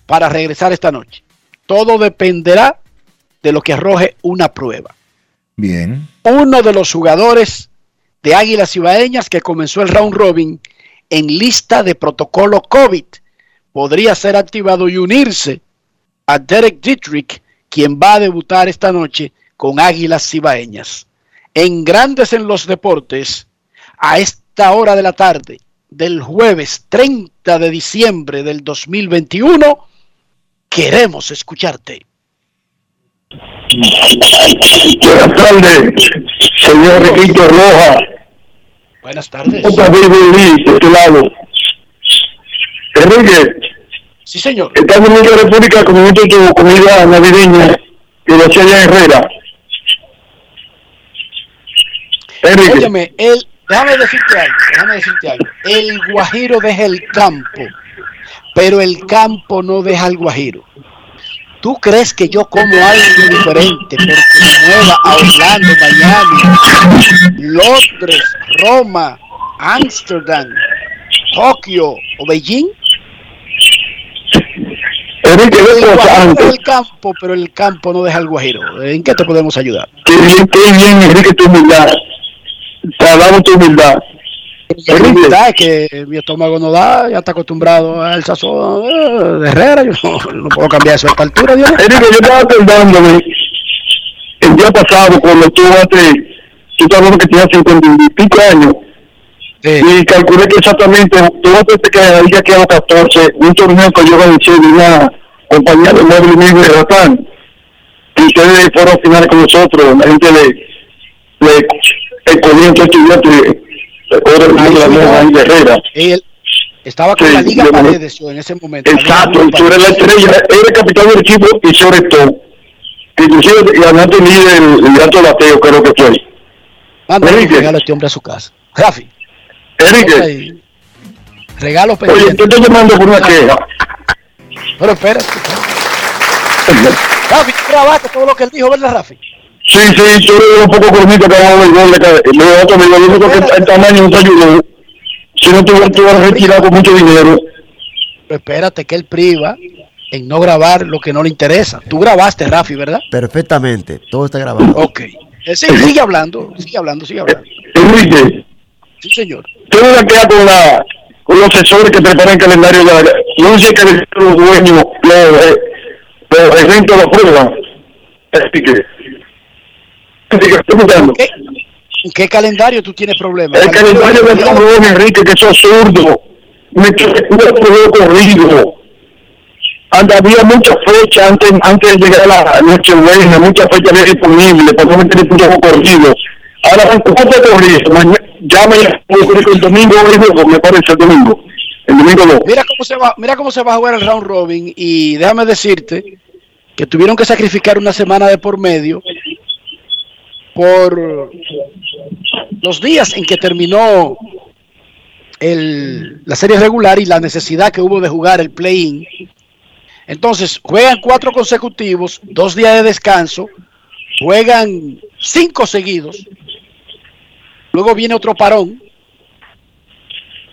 para regresar esta noche. Todo dependerá de lo que arroje una prueba. Uno de los jugadores de Águilas Ibaeñas que comenzó el round robin en lista de protocolo COVID podría ser activado y unirse a Derek Dietrich, quien va a debutar esta noche con Águilas Cibaeñas. En Grandes en los Deportes, a esta hora de la tarde del jueves 30 de diciembre del 2021, queremos escucharte. Buenas tardes, señor Riquito Roja. Buenas tardes. Otra vez de este lado. Enrique, Sí, señor. estamos en la República comiendo tu comida navideña hacía allá en Herrera. Enrique, Óyeme, el, déjame decirte algo, déjame decirte algo. El guajiro deja el campo, pero el campo no deja al guajiro. ¿Tú crees que yo como algo diferente porque me mueva a Orlando, Miami, Londres, Roma, Ámsterdam, Tokio o Beijing? Enrique, El antes. el campo, pero el campo no deja al guajiro. ¿En qué te podemos ayudar? Qué bien, qué bien, Enrique, tu humildad. Te hablamos tu humildad. Es que mi estómago no da, ya está acostumbrado al sazón eh, de Herrera, yo no, no puedo cambiar eso a esta altura. Dios. Enrique, yo estaba acordándome el día pasado cuando tú hace, tú te hablando que tenías cincuenta y pico años. Y calculé que exactamente, tú antes que ahí ya quedaron 14, un torneo que yo organizé de una compañía de móvil mismo de Ratán. Y ustedes fueron a finales con nosotros, la gente de, de el colegio estudiante de la Nueva ahí de Herrera. El- Estaba con Sí, la Liga yo Paredes yo, en ese momento. Exacto, tú eres la estrella, eres capitán del equipo y sobre todo, inclusive el líder el, el gato bateo, creo que fue. Enrique. regalo a este hombre a su casa. Rafi. Enrique, Regalo oye, pendiente. te estoy llamando por una queja. Pero espérate. (laughs) Rafi, grabaste todo lo que él dijo, ¿verdad, Rafi? Sí, sí, yo eres un poco cornito que el gol. Le otro amigo, yo creo que el tamaño no te ayudó. Si no te hubieras retirado con mucho dinero. Pero espérate que él priva en no grabar lo que no le interesa. Tú grabaste, Rafi, ¿verdad? Perfectamente, todo está grabado. Ok. Eh, sí, sigue hablando, sigue hablando, sigue hablando. Enrique, Sí, señor. tengo una queja con, la, con los asesores que preparan el calendario de la... No sé que los dueños, los, eh, los eventos de la prueba. Enrique. Enrique, estoy escuchando. (laughs) ¿Qué, qué calendario tú tienes problemas? El calendario de Ramón Enrique, que es absurdo. Me quedé corrido. Anda, había muchas fechas antes, antes de llegar a la noche buena, muchas fechas había disponibles para no meter un juego corrido. Ahora van cuatro corridos. Mañana, ya me el domingo hoy me parece el domingo. El domingo no. Mira cómo se va, mira cómo se va a jugar el round robin y déjame decirte que tuvieron que sacrificar una semana de por medio por los días en que terminó el- la serie regular y la necesidad que hubo de jugar el play-in. Entonces, juegan cuatro consecutivos, dos días de descanso, juegan cinco seguidos, luego viene otro parón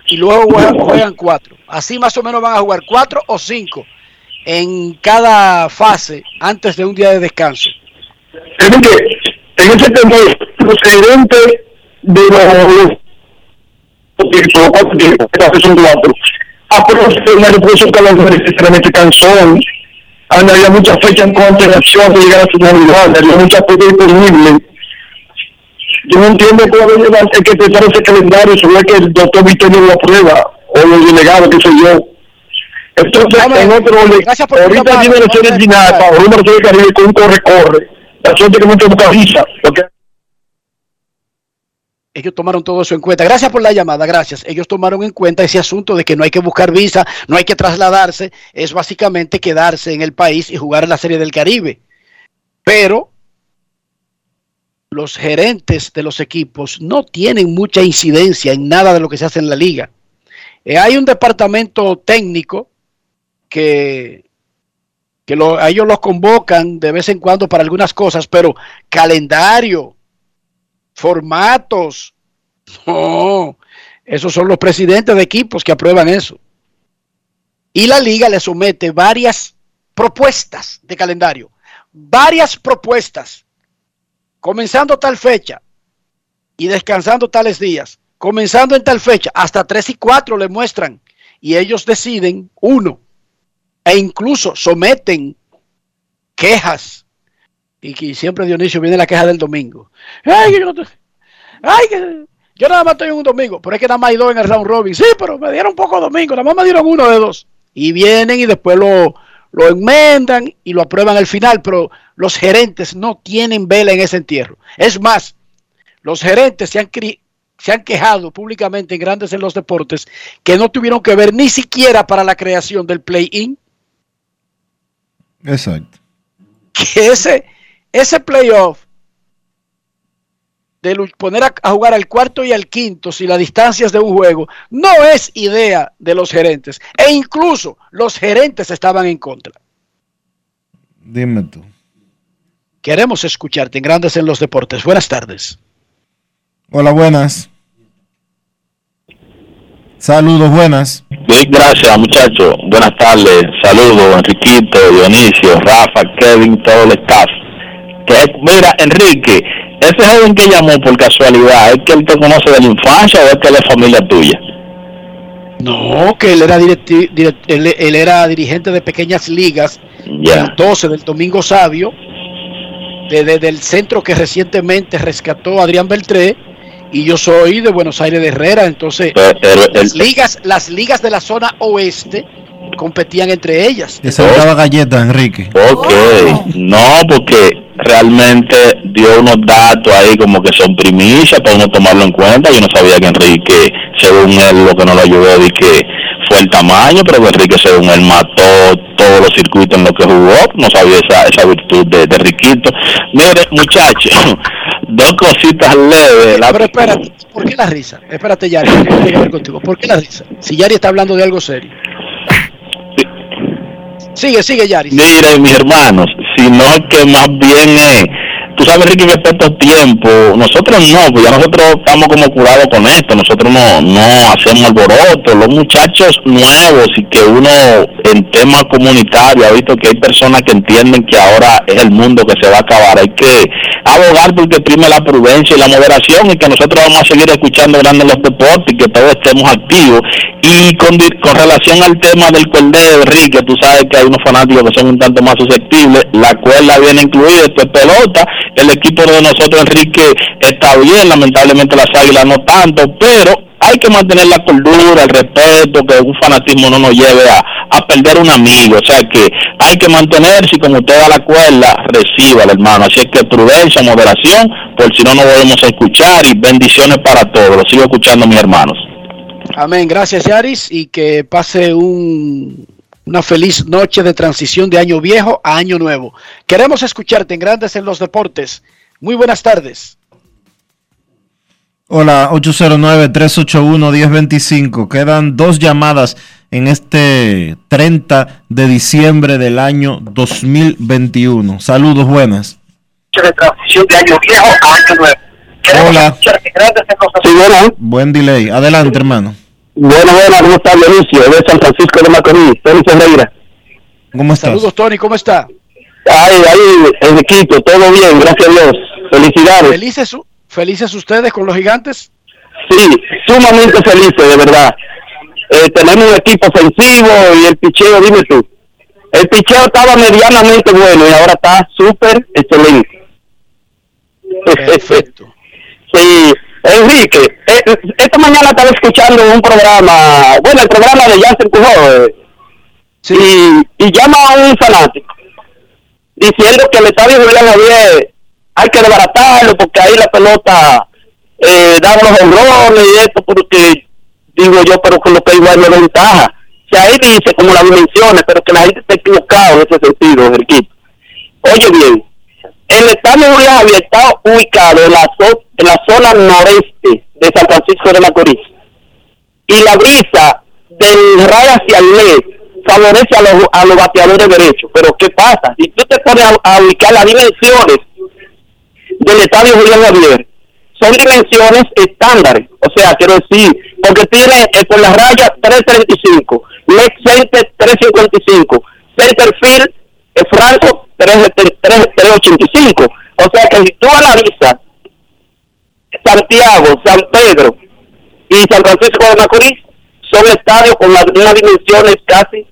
y luego juegan, cuatro. Así más o menos van a jugar cuatro o cinco en cada fase antes de un día de descanso. En ese tema, los gerentes de los los cuatro tiempos, son cuatro, que los necesariamente cansón. Había muchas fechas en contra de la acción de llegar a su finalidad, había muchas fechas disponibles. Yo no entiendo cómo el que prepara ese calendario, sobre que el doctor Victorio lo aprueba, o los delegados, qué sé yo. Entonces, en otro, ahorita tiene final, para una serie Caribe con un corre-corre. La que no porque Ellos tomaron todo eso en cuenta. Gracias por la llamada, gracias. Ellos tomaron en cuenta ese asunto de que no hay que buscar visa, no hay que trasladarse, es básicamente quedarse en el país y jugar en la Serie del Caribe. Pero los gerentes de los equipos no tienen mucha incidencia en nada de lo que se hace en la liga. Eh, hay un departamento técnico que, que lo- a ellos los convocan de vez en cuando para algunas cosas, pero calendario, formatos, (laughs) no, esos son los presidentes de equipos que aprueban eso. Y la liga le somete varias propuestas de calendario, varias propuestas, comenzando tal fecha y descansando tales días, comenzando en tal fecha, hasta tres y cuatro le muestran y ellos deciden uno e incluso someten quejas. Y que siempre Dionisio viene la queja del domingo. Ay, yo, ay, yo nada más estoy en un domingo, pero es que nada más hay dos en el round robin. Sí, pero me dieron poco domingo, nada más me dieron uno de dos. Y vienen y después lo, lo enmendan y lo aprueban al final, pero los gerentes no tienen vela en ese entierro. Es más, los gerentes se han, se han quejado públicamente en grandes en los deportes que no tuvieron que ver ni siquiera para la creación del play-in Exacto. que ese, ese playoff de poner a, a jugar al cuarto y al quinto si las distancias de un juego no es idea de los gerentes e incluso los gerentes estaban en contra. Dime tú. Queremos escucharte en Grandes en los Deportes. Buenas tardes. Hola, buenas. Saludos, buenas. Bien, gracias muchachos. Buenas tardes. Saludos, Enriquito, Dionisio, Rafa, Kevin, todo el staff. Que, mira, Enrique, ese joven que llamó por casualidad, ¿es que él te conoce de la infancia o es que él es familia tuya? No, que él era, directi- direct- él, él era dirigente de pequeñas ligas, Ya. 12 del Domingo Sabio, de- de- del centro que recientemente rescató Adrián Beltré, y yo soy de Buenos Aires de Herrera, entonces las ligas, las ligas de la zona oeste competían entre ellas. Que daba galleta, Enrique. Ok, no, porque realmente dio unos datos ahí como que son primicias para uno tomarlo en cuenta. Yo no sabía que Enrique, según él, lo que no lo ayudó y que fue el tamaño, pero Enrique según él mató todos los circuitos en los que jugó, no sabía esa, esa virtud de, de Riquito. Mire, muchachos, dos cositas leves. La Pero espérate, ¿por qué la risa? Espérate, Yari, contigo. ¿Por qué la risa? Si Yari está hablando de algo serio. Sigue, sigue, Yari. Miren, mis hermanos, sino que más bien es, tú sabes, Ricky, que estos tiempos, nosotros no, pues ya nosotros estamos como curados con esto, nosotros no, no hacemos alboroto, los muchachos nuevos y que uno en temas comunitarios ha visto que hay personas que entienden que ahora es el mundo que se va a acabar, hay que abogar porque prime la prudencia y la moderación y que nosotros vamos a seguir escuchando grandes los deportes y que todos estemos activos. Y con relación al tema del cordero, Enrique, tú sabes que hay unos fanáticos que son un tanto más susceptibles. La cuerda viene incluida, esto es pelota. El equipo de nosotros, Enrique, está bien. Lamentablemente las águilas no tanto, pero hay que mantener la cordura, el respeto, que un fanatismo no nos lleve a, a perder un amigo. O sea que hay que mantenerse y como usted da la cuerda, reciba hermano. Así es que prudencia, moderación, por si no nos volvemos a escuchar y bendiciones para todos. Lo sigo escuchando, mis hermanos. Amén. Gracias, Yaris, y que pase un- una feliz noche de transición de año viejo a año nuevo. Queremos escucharte en Grandes en los Deportes. Muy buenas tardes. Hola, 809-381-1025. Quedan dos llamadas en este 30 de diciembre del año 2021. Saludos, buenas. de transición de año viejo a año nuevo. Hola. Sí, bueno, Buen delay. Adelante, hermano. Bueno, bueno, ¿cómo está Dionisio? De San Francisco de Macorís, Tony Ferreira. ¿Cómo estás? Saludos, Tony, ¿cómo está? Ahí, ahí, el equipo, todo bien, gracias a Dios. Felicidades. ¿Felices, ¿Felices ustedes con los gigantes? Sí, sumamente felices, de verdad. Eh, tenemos un equipo ofensivo y el picheo, dime tú. El picheo estaba medianamente bueno y ahora está súper excelente. (laughs) Perfecto. sí, Enrique, eh, esta mañana estaba escuchando un programa, bueno, el programa de Jansen Cujó, eh, y, y llama a un fanático diciendo que el estadio Julián Javier hay que desbaratarlo porque ahí la pelota eh, da los honrones y esto porque digo yo pero con lo que igual no ventaja. Que ahí dice como las dimensiones pero que la gente está equivocada en ese sentido Enrique. Oye bien el estadio Julián Javier está ubicado en la, zo- en la zona noreste de San Francisco de Macorís y la brisa del ray hacia el este favorece a los, a los bateadores derechos. Pero ¿qué pasa? Si tú te pones a, ubicar las dimensiones del estadio Julián Javier, son dimensiones estándares. O sea, quiero decir, porque tiene eh, por las rayas 335, leg center 355, center field eh, franco 3, 385. O sea que si tú analizas Santiago, San Pedro y San Francisco de Macorís, son estadios con las mismas dimensiones casi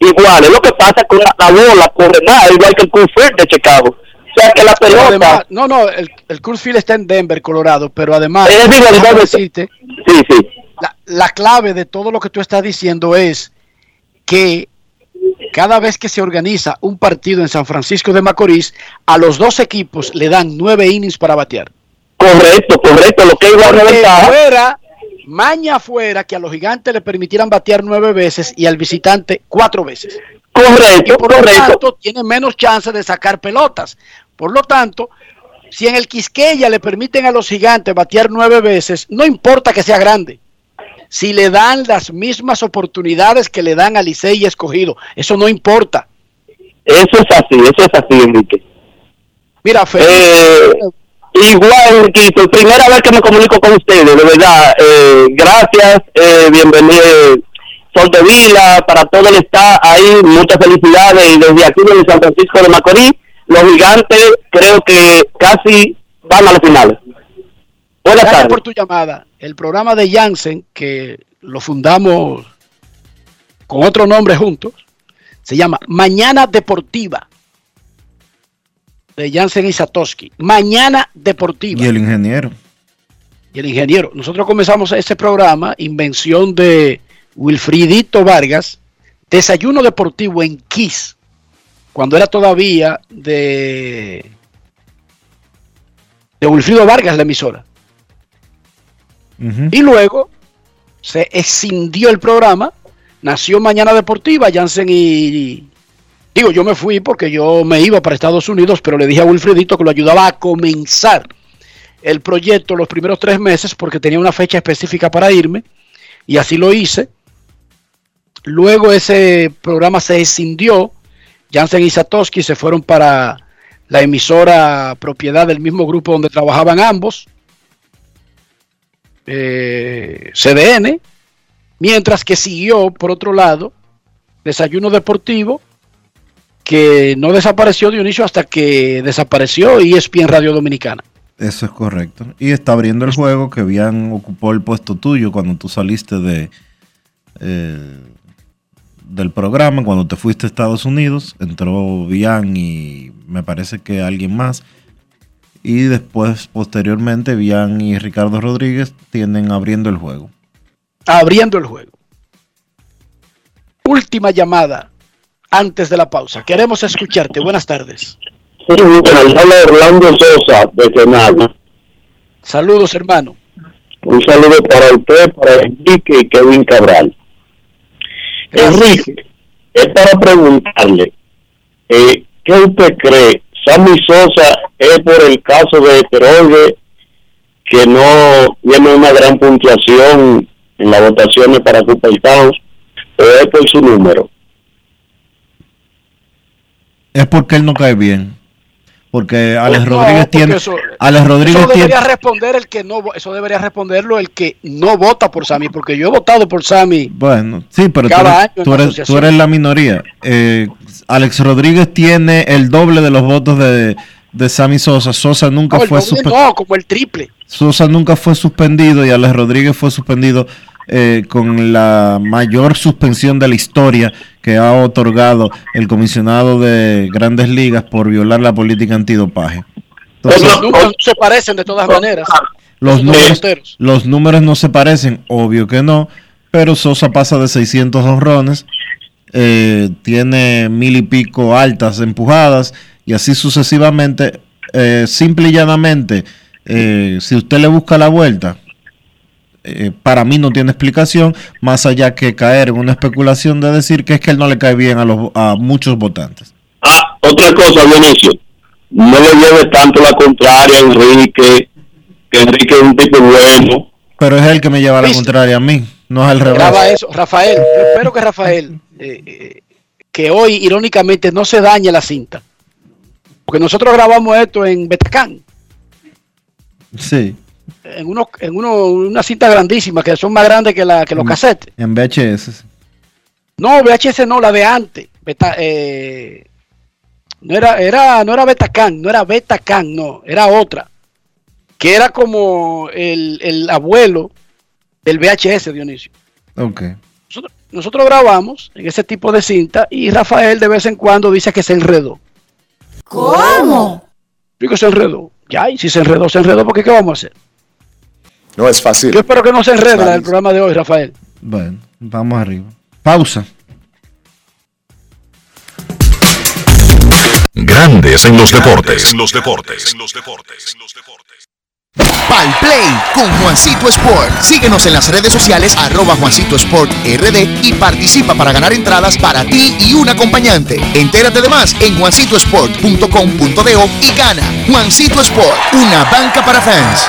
iguales. Lo que pasa con la, la bola corre más, igual que el Coors Field de Chicago. O sea que la pelota... además- no, no, el, el Coors Field está en Denver, Colorado, pero además, Es déjame entonces- decirte, Sí, sí. la, la clave de todo lo que tú estás diciendo es que cada vez que se organiza un partido en San Francisco de Macorís, a los dos equipos le dan nueve innings para batear. Correcto, correcto. Lo que de Porque ventaja. fuera, maña fuera que a los gigantes le permitieran batear nueve veces y al visitante cuatro veces. Correcto, y por lo tanto tiene menos chance de sacar pelotas. Por lo tanto, si en el Quisqueya le permiten a los gigantes batear nueve veces, no importa que sea grande. Si le dan las mismas oportunidades que le dan a Licey y Escogido, eso no importa. Eso es así, eso es así, Enrique. Mira, Felipe, Eh, igual, Enriquito, primera vez que me comunico con ustedes, de verdad. Eh, gracias, eh, bienvenido. Sol de Vila, para todo el staff ahí, muchas felicidades. Y desde aquí, desde San Francisco de Macorís, los gigantes creo que casi van a la final. Buenas gracias tardes. por tu llamada. El programa de Janssen, que lo fundamos con otro nombre juntos, se llama Mañana Deportiva. De Janssen y Satoshi. Mañana Deportiva. Y el ingeniero. y el ingeniero. Nosotros comenzamos ese programa, invención de Wilfridito Vargas, desayuno deportivo en Kiss, cuando era todavía de, de Wilfrido Vargas la emisora. Y luego se escindió el programa nació Mañana Deportiva, Jansen y... Digo, yo me fui porque yo me iba para Estados Unidos, pero le dije a Wilfredito que lo ayudaba a comenzar el proyecto los primeros tres meses porque tenía una fecha específica para irme y así lo hice. Luego ese programa se escindió, Jansen y Satoshi se fueron para la emisora propiedad del mismo grupo donde trabajaban ambos, eh, CDN, mientras que siguió, por otro lado, Desayuno Deportivo, que no desapareció de inicio hasta que desapareció ESPN Radio Dominicana. Eso es correcto. Y está abriendo el juego que bien ocupó el puesto tuyo cuando tú saliste de eh, del programa, cuando te fuiste a Estados Unidos. Entró Bian y me parece que alguien más. Y después, posteriormente, Bian y Ricardo Rodríguez tienen abriendo el juego. Abriendo el juego. Última llamada antes de la pausa. Queremos escucharte. Buenas tardes. Sí, Orlando Sosa de Senado. Saludos, hermano. Un saludo para usted, para Enrique y Kevin Cabral. Enrique, es para preguntarle, eh, ¿qué usted cree? ¿Sammy Sosa es por el caso de Peroide que no tiene una gran puntuación en las votaciones para Cooper Towns o es por su número? Es porque él no cae bien. Porque Alex Rodríguez tiene. Eso, Alex Rodríguez eso debería tiene. responder el que no, eso debería responderlo el que no vota por Sammy, porque yo he votado por Sammy. Bueno, sí, pero tú Cada eres, tú eres la minoría. Eh, Alex Rodríguez tiene el doble de los votos de, de Sammy Sosa. Sosa nunca No, fue doble suspe- no, como el triple. Sosa nunca fue suspendido y Alex Rodríguez fue suspendido eh, con la mayor suspensión de la historia que ha otorgado el comisionado de Grandes Ligas por violar la política antidopaje. Entonces, Nunca se parecen de todas maneras. los Los números, los números no se parecen, obvio que no, pero Sosa pasa de 600 honrones, eh, tiene mil y pico altas empujadas y así sucesivamente. Eh, simple y llanamente, eh, si usted le busca la vuelta, eh, para mí no tiene explicación, más allá que caer en una especulación de decir que es que él no le cae bien a, los, a muchos votantes. Ah, otra cosa, Dionisio, no le lleve tanto la contraria a Enrique, que Enrique es un tipo bueno. Pero es él que me lleva la contraria a mí, no es al revés. Graba eso, Rafael. Yo espero que Rafael, eh, eh, que hoy irónicamente no se dañe la cinta. Porque nosotros grabamos esto en Betacán, Sí, en, uno, en uno, una cinta grandísima, que son más grandes que, la, que los cassettes. en VHS. No, VHS no, la de antes. Beta, eh, no era, era, no era Betacán, no era Betacán, no, era otra. Que era como el, el abuelo del VHS, Dionisio. Ok. Nosotros, nosotros grabamos en ese tipo de cinta y Rafael de vez en cuando dice que se enredó. ¿Cómo? Digo, se enredó. Ya, y si se enredó, se enredó, porque ¿qué vamos a hacer? No es fácil. Yo espero que no se enrede la del programa de hoy, Rafael. Bueno, vamos arriba. Pausa. Grandes en los deportes. En los deportes. Pal Play con Juancito Sport. Síguenos en las redes sociales arroba Juancito Sport RD y participa para ganar entradas para ti y un acompañante. Entérate de más en juancitosport.com.de y gana. Juancito Sport, una banca para fans.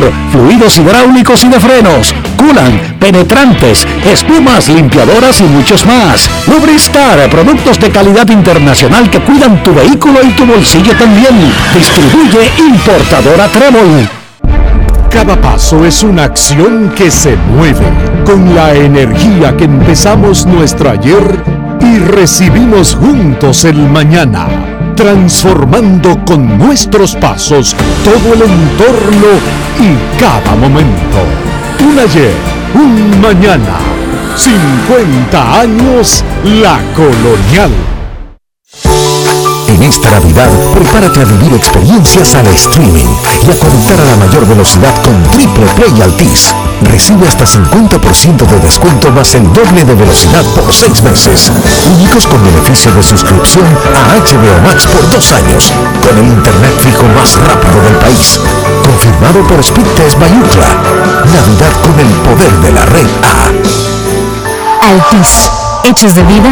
fluidos hidráulicos y de frenos, culan, penetrantes, espumas, limpiadoras y muchos más. Lubristar, productos de calidad internacional que cuidan tu vehículo y tu bolsillo también. Distribuye importadora Trébol. Cada paso es una acción que se mueve con la energía que empezamos nuestro ayer y recibimos juntos el mañana, transformando con nuestros pasos todo el entorno y cada momento. Un ayer, un mañana, 50 años la colonial. En esta Navidad, prepárate a vivir experiencias al streaming y a conectar a la mayor velocidad con Triple Play Altis. Recibe hasta 50% de descuento más el doble de velocidad por 6 meses. Únicos con beneficio de suscripción a HBO Max por 2 años, con el internet fijo más rápido del país. Confirmado por Speedtest Bayucla. Navidad con el poder de la red A. Altis, hechos de vida,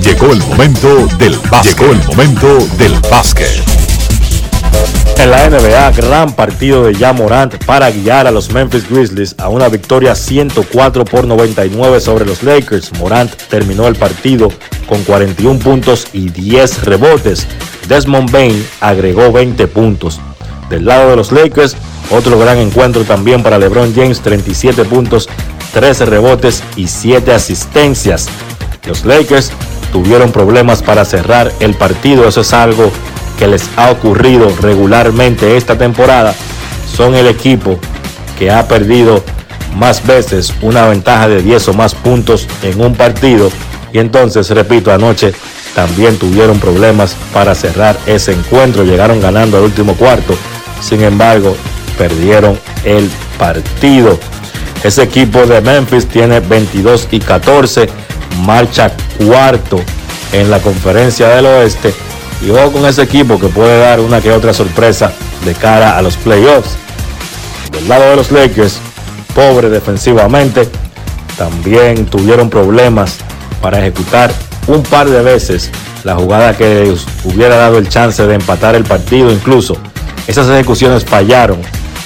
Llegó el momento del básquet. Llegó el momento del básquet. En la NBA, gran partido de Ja Morant para guiar a los Memphis Grizzlies a una victoria 104 por 99 sobre los Lakers. Morant terminó el partido con 41 puntos y 10 rebotes. Desmond Bain agregó 20 puntos. Del lado de los Lakers, otro gran encuentro también para LeBron James, 37 puntos, 13 rebotes y 7 asistencias. Los Lakers tuvieron problemas para cerrar el partido, eso es algo que les ha ocurrido regularmente esta temporada. Son el equipo que ha perdido más veces una ventaja de 10 o más puntos en un partido. Y entonces, repito, anoche también tuvieron problemas para cerrar ese encuentro. Llegaron ganando al último cuarto. Sin embargo, perdieron el partido. Ese equipo de Memphis tiene 22 y 14. Marcha cuarto en la conferencia del oeste. Y ojo con ese equipo que puede dar una que otra sorpresa de cara a los playoffs. Del lado de los Lakers, pobre defensivamente, también tuvieron problemas para ejecutar un par de veces la jugada que hubiera dado el chance de empatar el partido. Incluso esas ejecuciones fallaron,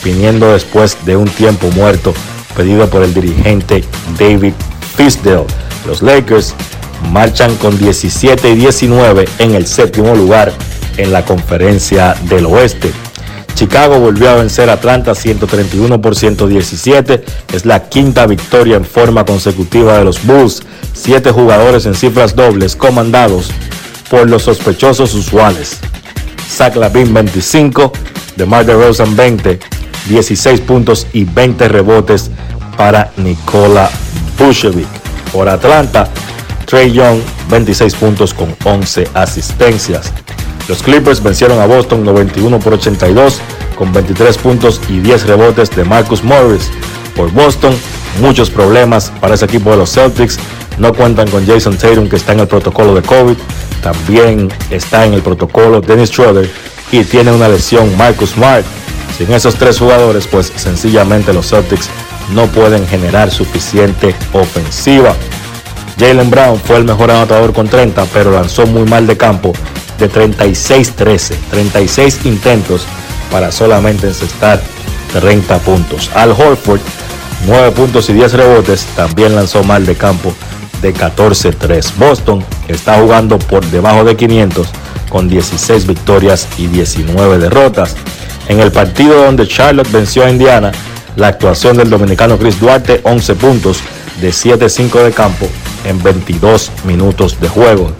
viniendo después de un tiempo muerto pedido por el dirigente David Fisdale. Los Lakers marchan con 17 y 19 en el séptimo lugar en la conferencia del oeste. Chicago volvió a vencer a Atlanta 131 por 117. Es la quinta victoria en forma consecutiva de los Bulls. Siete jugadores en cifras dobles comandados por los sospechosos usuales. Zach Lavin 25, DeMar DeRozan 20, 16 puntos y 20 rebotes para Nikola Vucevic. Por Atlanta, Trey Young 26 puntos con 11 asistencias. Los Clippers vencieron a Boston 91 por 82 con 23 puntos y 10 rebotes de Marcus Morris. Por Boston, muchos problemas para ese equipo de los Celtics. No cuentan con Jason Tatum que está en el protocolo de COVID. También está en el protocolo Dennis Schroeder y tiene una lesión Marcus Smart. Sin esos tres jugadores, pues sencillamente los Celtics no pueden generar suficiente ofensiva. Jalen Brown fue el mejor anotador con 30, pero lanzó muy mal de campo de 36-13, 36 intentos para solamente encestar 30 puntos. Al Horford, 9 puntos y 10 rebotes, también lanzó mal de campo de 14-3. Boston está jugando por debajo de 500 con 16 victorias y 19 derrotas. En el partido donde Charlotte venció a Indiana, la actuación del dominicano Chris Duarte, 11 puntos de 7-5 de campo en 22 minutos de juego.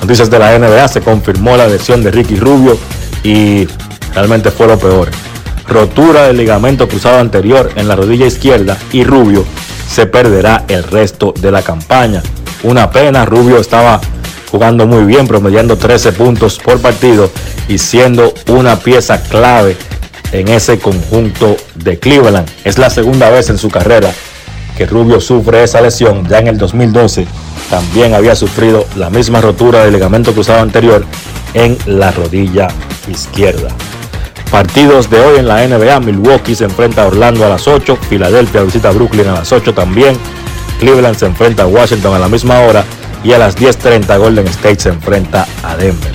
Noticias de la NBA, se confirmó la lesión de Ricky Rubio y realmente fue lo peor. Rotura del ligamento cruzado anterior en la rodilla izquierda y Rubio se perderá el resto de la campaña. Una pena, Rubio estaba jugando muy bien, promediando 13 puntos por partido y siendo una pieza clave en ese conjunto de Cleveland. Es la segunda vez en su carrera que Rubio sufre esa lesión. Ya en el 2012 también había sufrido la misma rotura del ligamento cruzado anterior en la rodilla izquierda. Partidos de hoy en la NBA, Milwaukee se enfrenta a Orlando a las 8, Filadelfia visita a Brooklyn a las 8 también, Cleveland se enfrenta a Washington a la misma hora y a las 10.30 Golden State se enfrenta a Denver.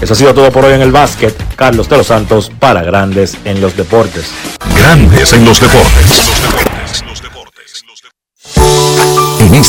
Eso ha sido todo por hoy en el básquet. Carlos de los Santos para Grandes en los Deportes. Grandes en los deportes.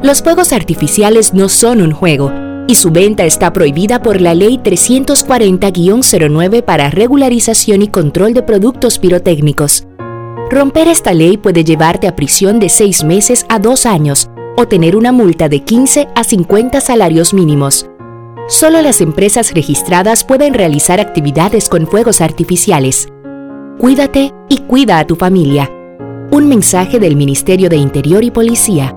Los fuegos artificiales no son un juego y su venta está prohibida por la Ley 340-09 para regularización y control de productos pirotécnicos. Romper esta ley puede llevarte a prisión de 6 meses a 2 años o tener una multa de 15 a 50 salarios mínimos. Solo las empresas registradas pueden realizar actividades con fuegos artificiales. Cuídate y cuida a tu familia. Un mensaje del Ministerio de Interior y Policía.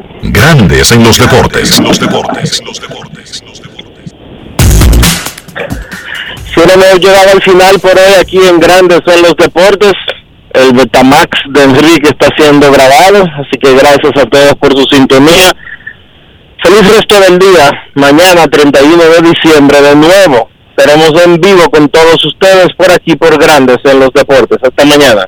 Grandes en los deportes. En los deportes. Si no hemos llegado al final por hoy aquí en Grandes en los deportes. El Betamax de Enrique está siendo grabado, así que gracias a todos por su sintonía. Feliz resto del día. Mañana 31 de diciembre de nuevo estaremos en vivo con todos ustedes por aquí por Grandes en los deportes. Hasta mañana.